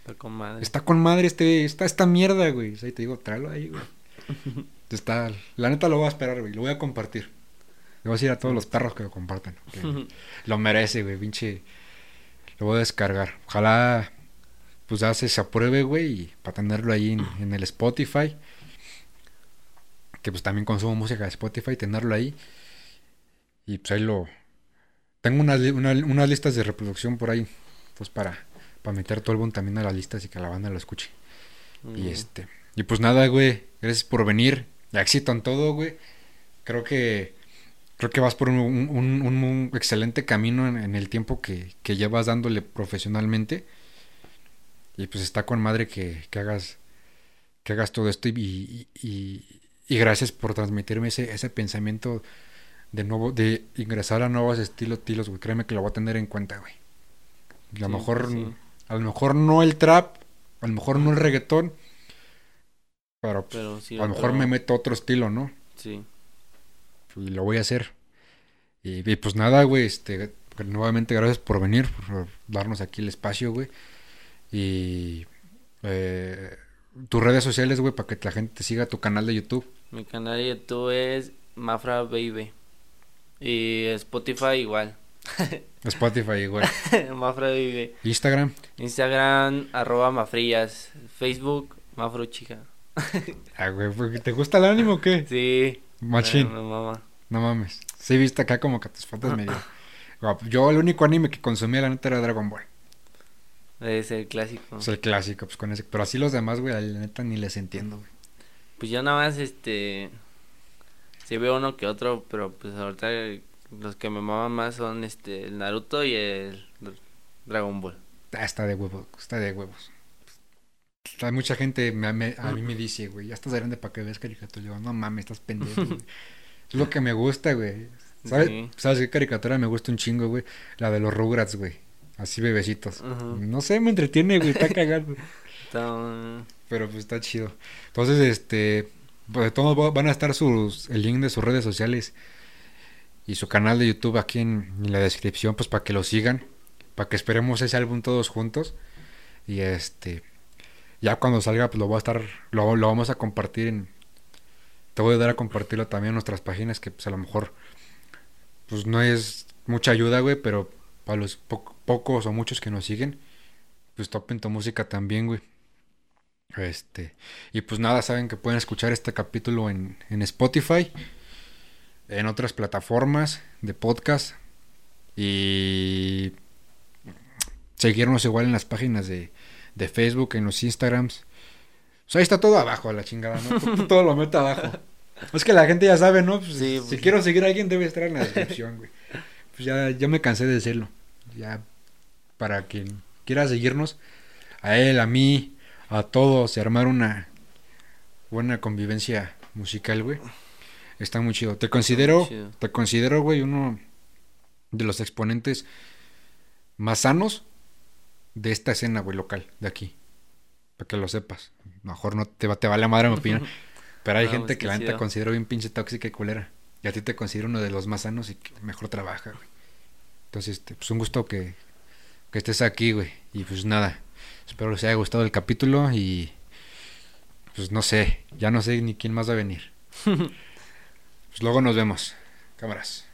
está con madre. está con madre este, está esta mierda, güey. O sea, y te digo, tráelo ahí, güey. Está, la neta lo voy a esperar, güey. Lo voy a compartir. Le voy a decir a todos los perros que lo compartan. que lo merece, güey, pinche. Lo voy a descargar. Ojalá, pues ya se, apruebe, güey, y para tenerlo ahí en, en el Spotify. Que pues también consumo música de Spotify, tenerlo ahí. Y pues ahí lo. Tengo unas, una- unas listas de reproducción por ahí, pues para, para meter el álbum también a las listas y que la banda lo escuche. Y este. Y pues nada, güey. Gracias por venir. Éxito en todo, güey. Creo que. Creo que vas por un, un- un- un excelente camino en, en el tiempo que, que llevas dándole profesionalmente. Y pues está con madre que, que hagas que hagas todo esto y, y, y, y gracias por transmitirme ese, ese pensamiento de nuevo, de ingresar a nuevos estilos, estilos, güey. Créeme que lo voy a tener en cuenta, güey. A lo Sí, mejor, sí. a lo mejor no el trap, a lo mejor no el reggaetón, pero, pues, Pero sí, a lo mejor me meto otro estilo, ¿no? Sí. Y lo voy a hacer. Y, y pues nada, güey, este, nuevamente gracias por venir, por darnos aquí el espacio, güey. Y eh, tus redes sociales, güey, para que la gente siga tu canal de YouTube. Mi canal de YouTube es Mafra Baby. Y Spotify igual. Spotify igual. Mafra Baby. Instagram. Instagram, arroba Mafrillas. Facebook, Mafro Chica. Ah, güey, ¿te gusta el ánimo o qué? Sí. Machín. No mames. Sí, viste acá como que tus fotos medio. Yo el único anime que consumía la neta era Dragon Ball. Es el clásico. Es el clásico, pues con ese. Pero así los demás, güey, la neta ni les entiendo, güey. Pues yo nada más, este... Sí veo uno que otro, pero pues ahorita los que me maman más son este el Naruto y el Dragon Ball. Ah, está de huevos, está de huevos. Hay mucha gente me- me- a mí me dice, güey, ya estás grande para que veas caricatura. Yo, no mames, estás pendejo, güey. Es lo que me gusta, güey. ¿Sabes. ¿Sabes qué caricatura me gusta un chingo, güey? La de los Rugrats, güey. Así bebecitos. No sé, me entretiene, güey, está cagado. Está- Pero pues está chido. Entonces, este, pues de todos van a estar sus, el link de sus redes sociales y su canal de YouTube aquí en, en la descripción, pues para que lo sigan, para que esperemos ese álbum todos juntos. Y este, ya cuando salga, pues lo voy a estar, lo, lo vamos a compartir en, te voy a dar a compartirlo también en nuestras páginas, que pues a lo mejor, pues no es mucha ayuda, güey, pero para los po- pocos o muchos que nos siguen, pues topen tu música también, güey. Este, y pues nada, saben que pueden escuchar este capítulo en, en Spotify, en otras plataformas de podcast y seguirnos igual en las páginas de, de Facebook, en los Instagrams. Pues ahí está todo abajo, a la chingada, ¿no? Todo- lo meto abajo. Es que la gente ya sabe, ¿no? Pues, Sí, si pues. quiero seguir a alguien debe estar en la descripción, güey. Pues ya, ya me cansé de decirlo. Ya, para quien quiera seguirnos, a él, a mí, a todos, y armar una buena convivencia musical, güey. Está muy chido. Te considero, chido. te considero, güey, uno de los exponentes más sanos de esta escena, güey, local, de aquí. Para que lo sepas. A lo mejor no te, va- te vale madre mi opinión. Pero hay No, gente que la neta considero bien pinche tóxica y culera. Y a ti te considero uno de los más sanos y que mejor trabaja, güey. Entonces, este, pues un gusto que, que estés aquí, güey. Y pues nada, espero les haya gustado el capítulo y pues no sé, ya no sé ni quién más va a venir. pues luego nos vemos. Cámaras.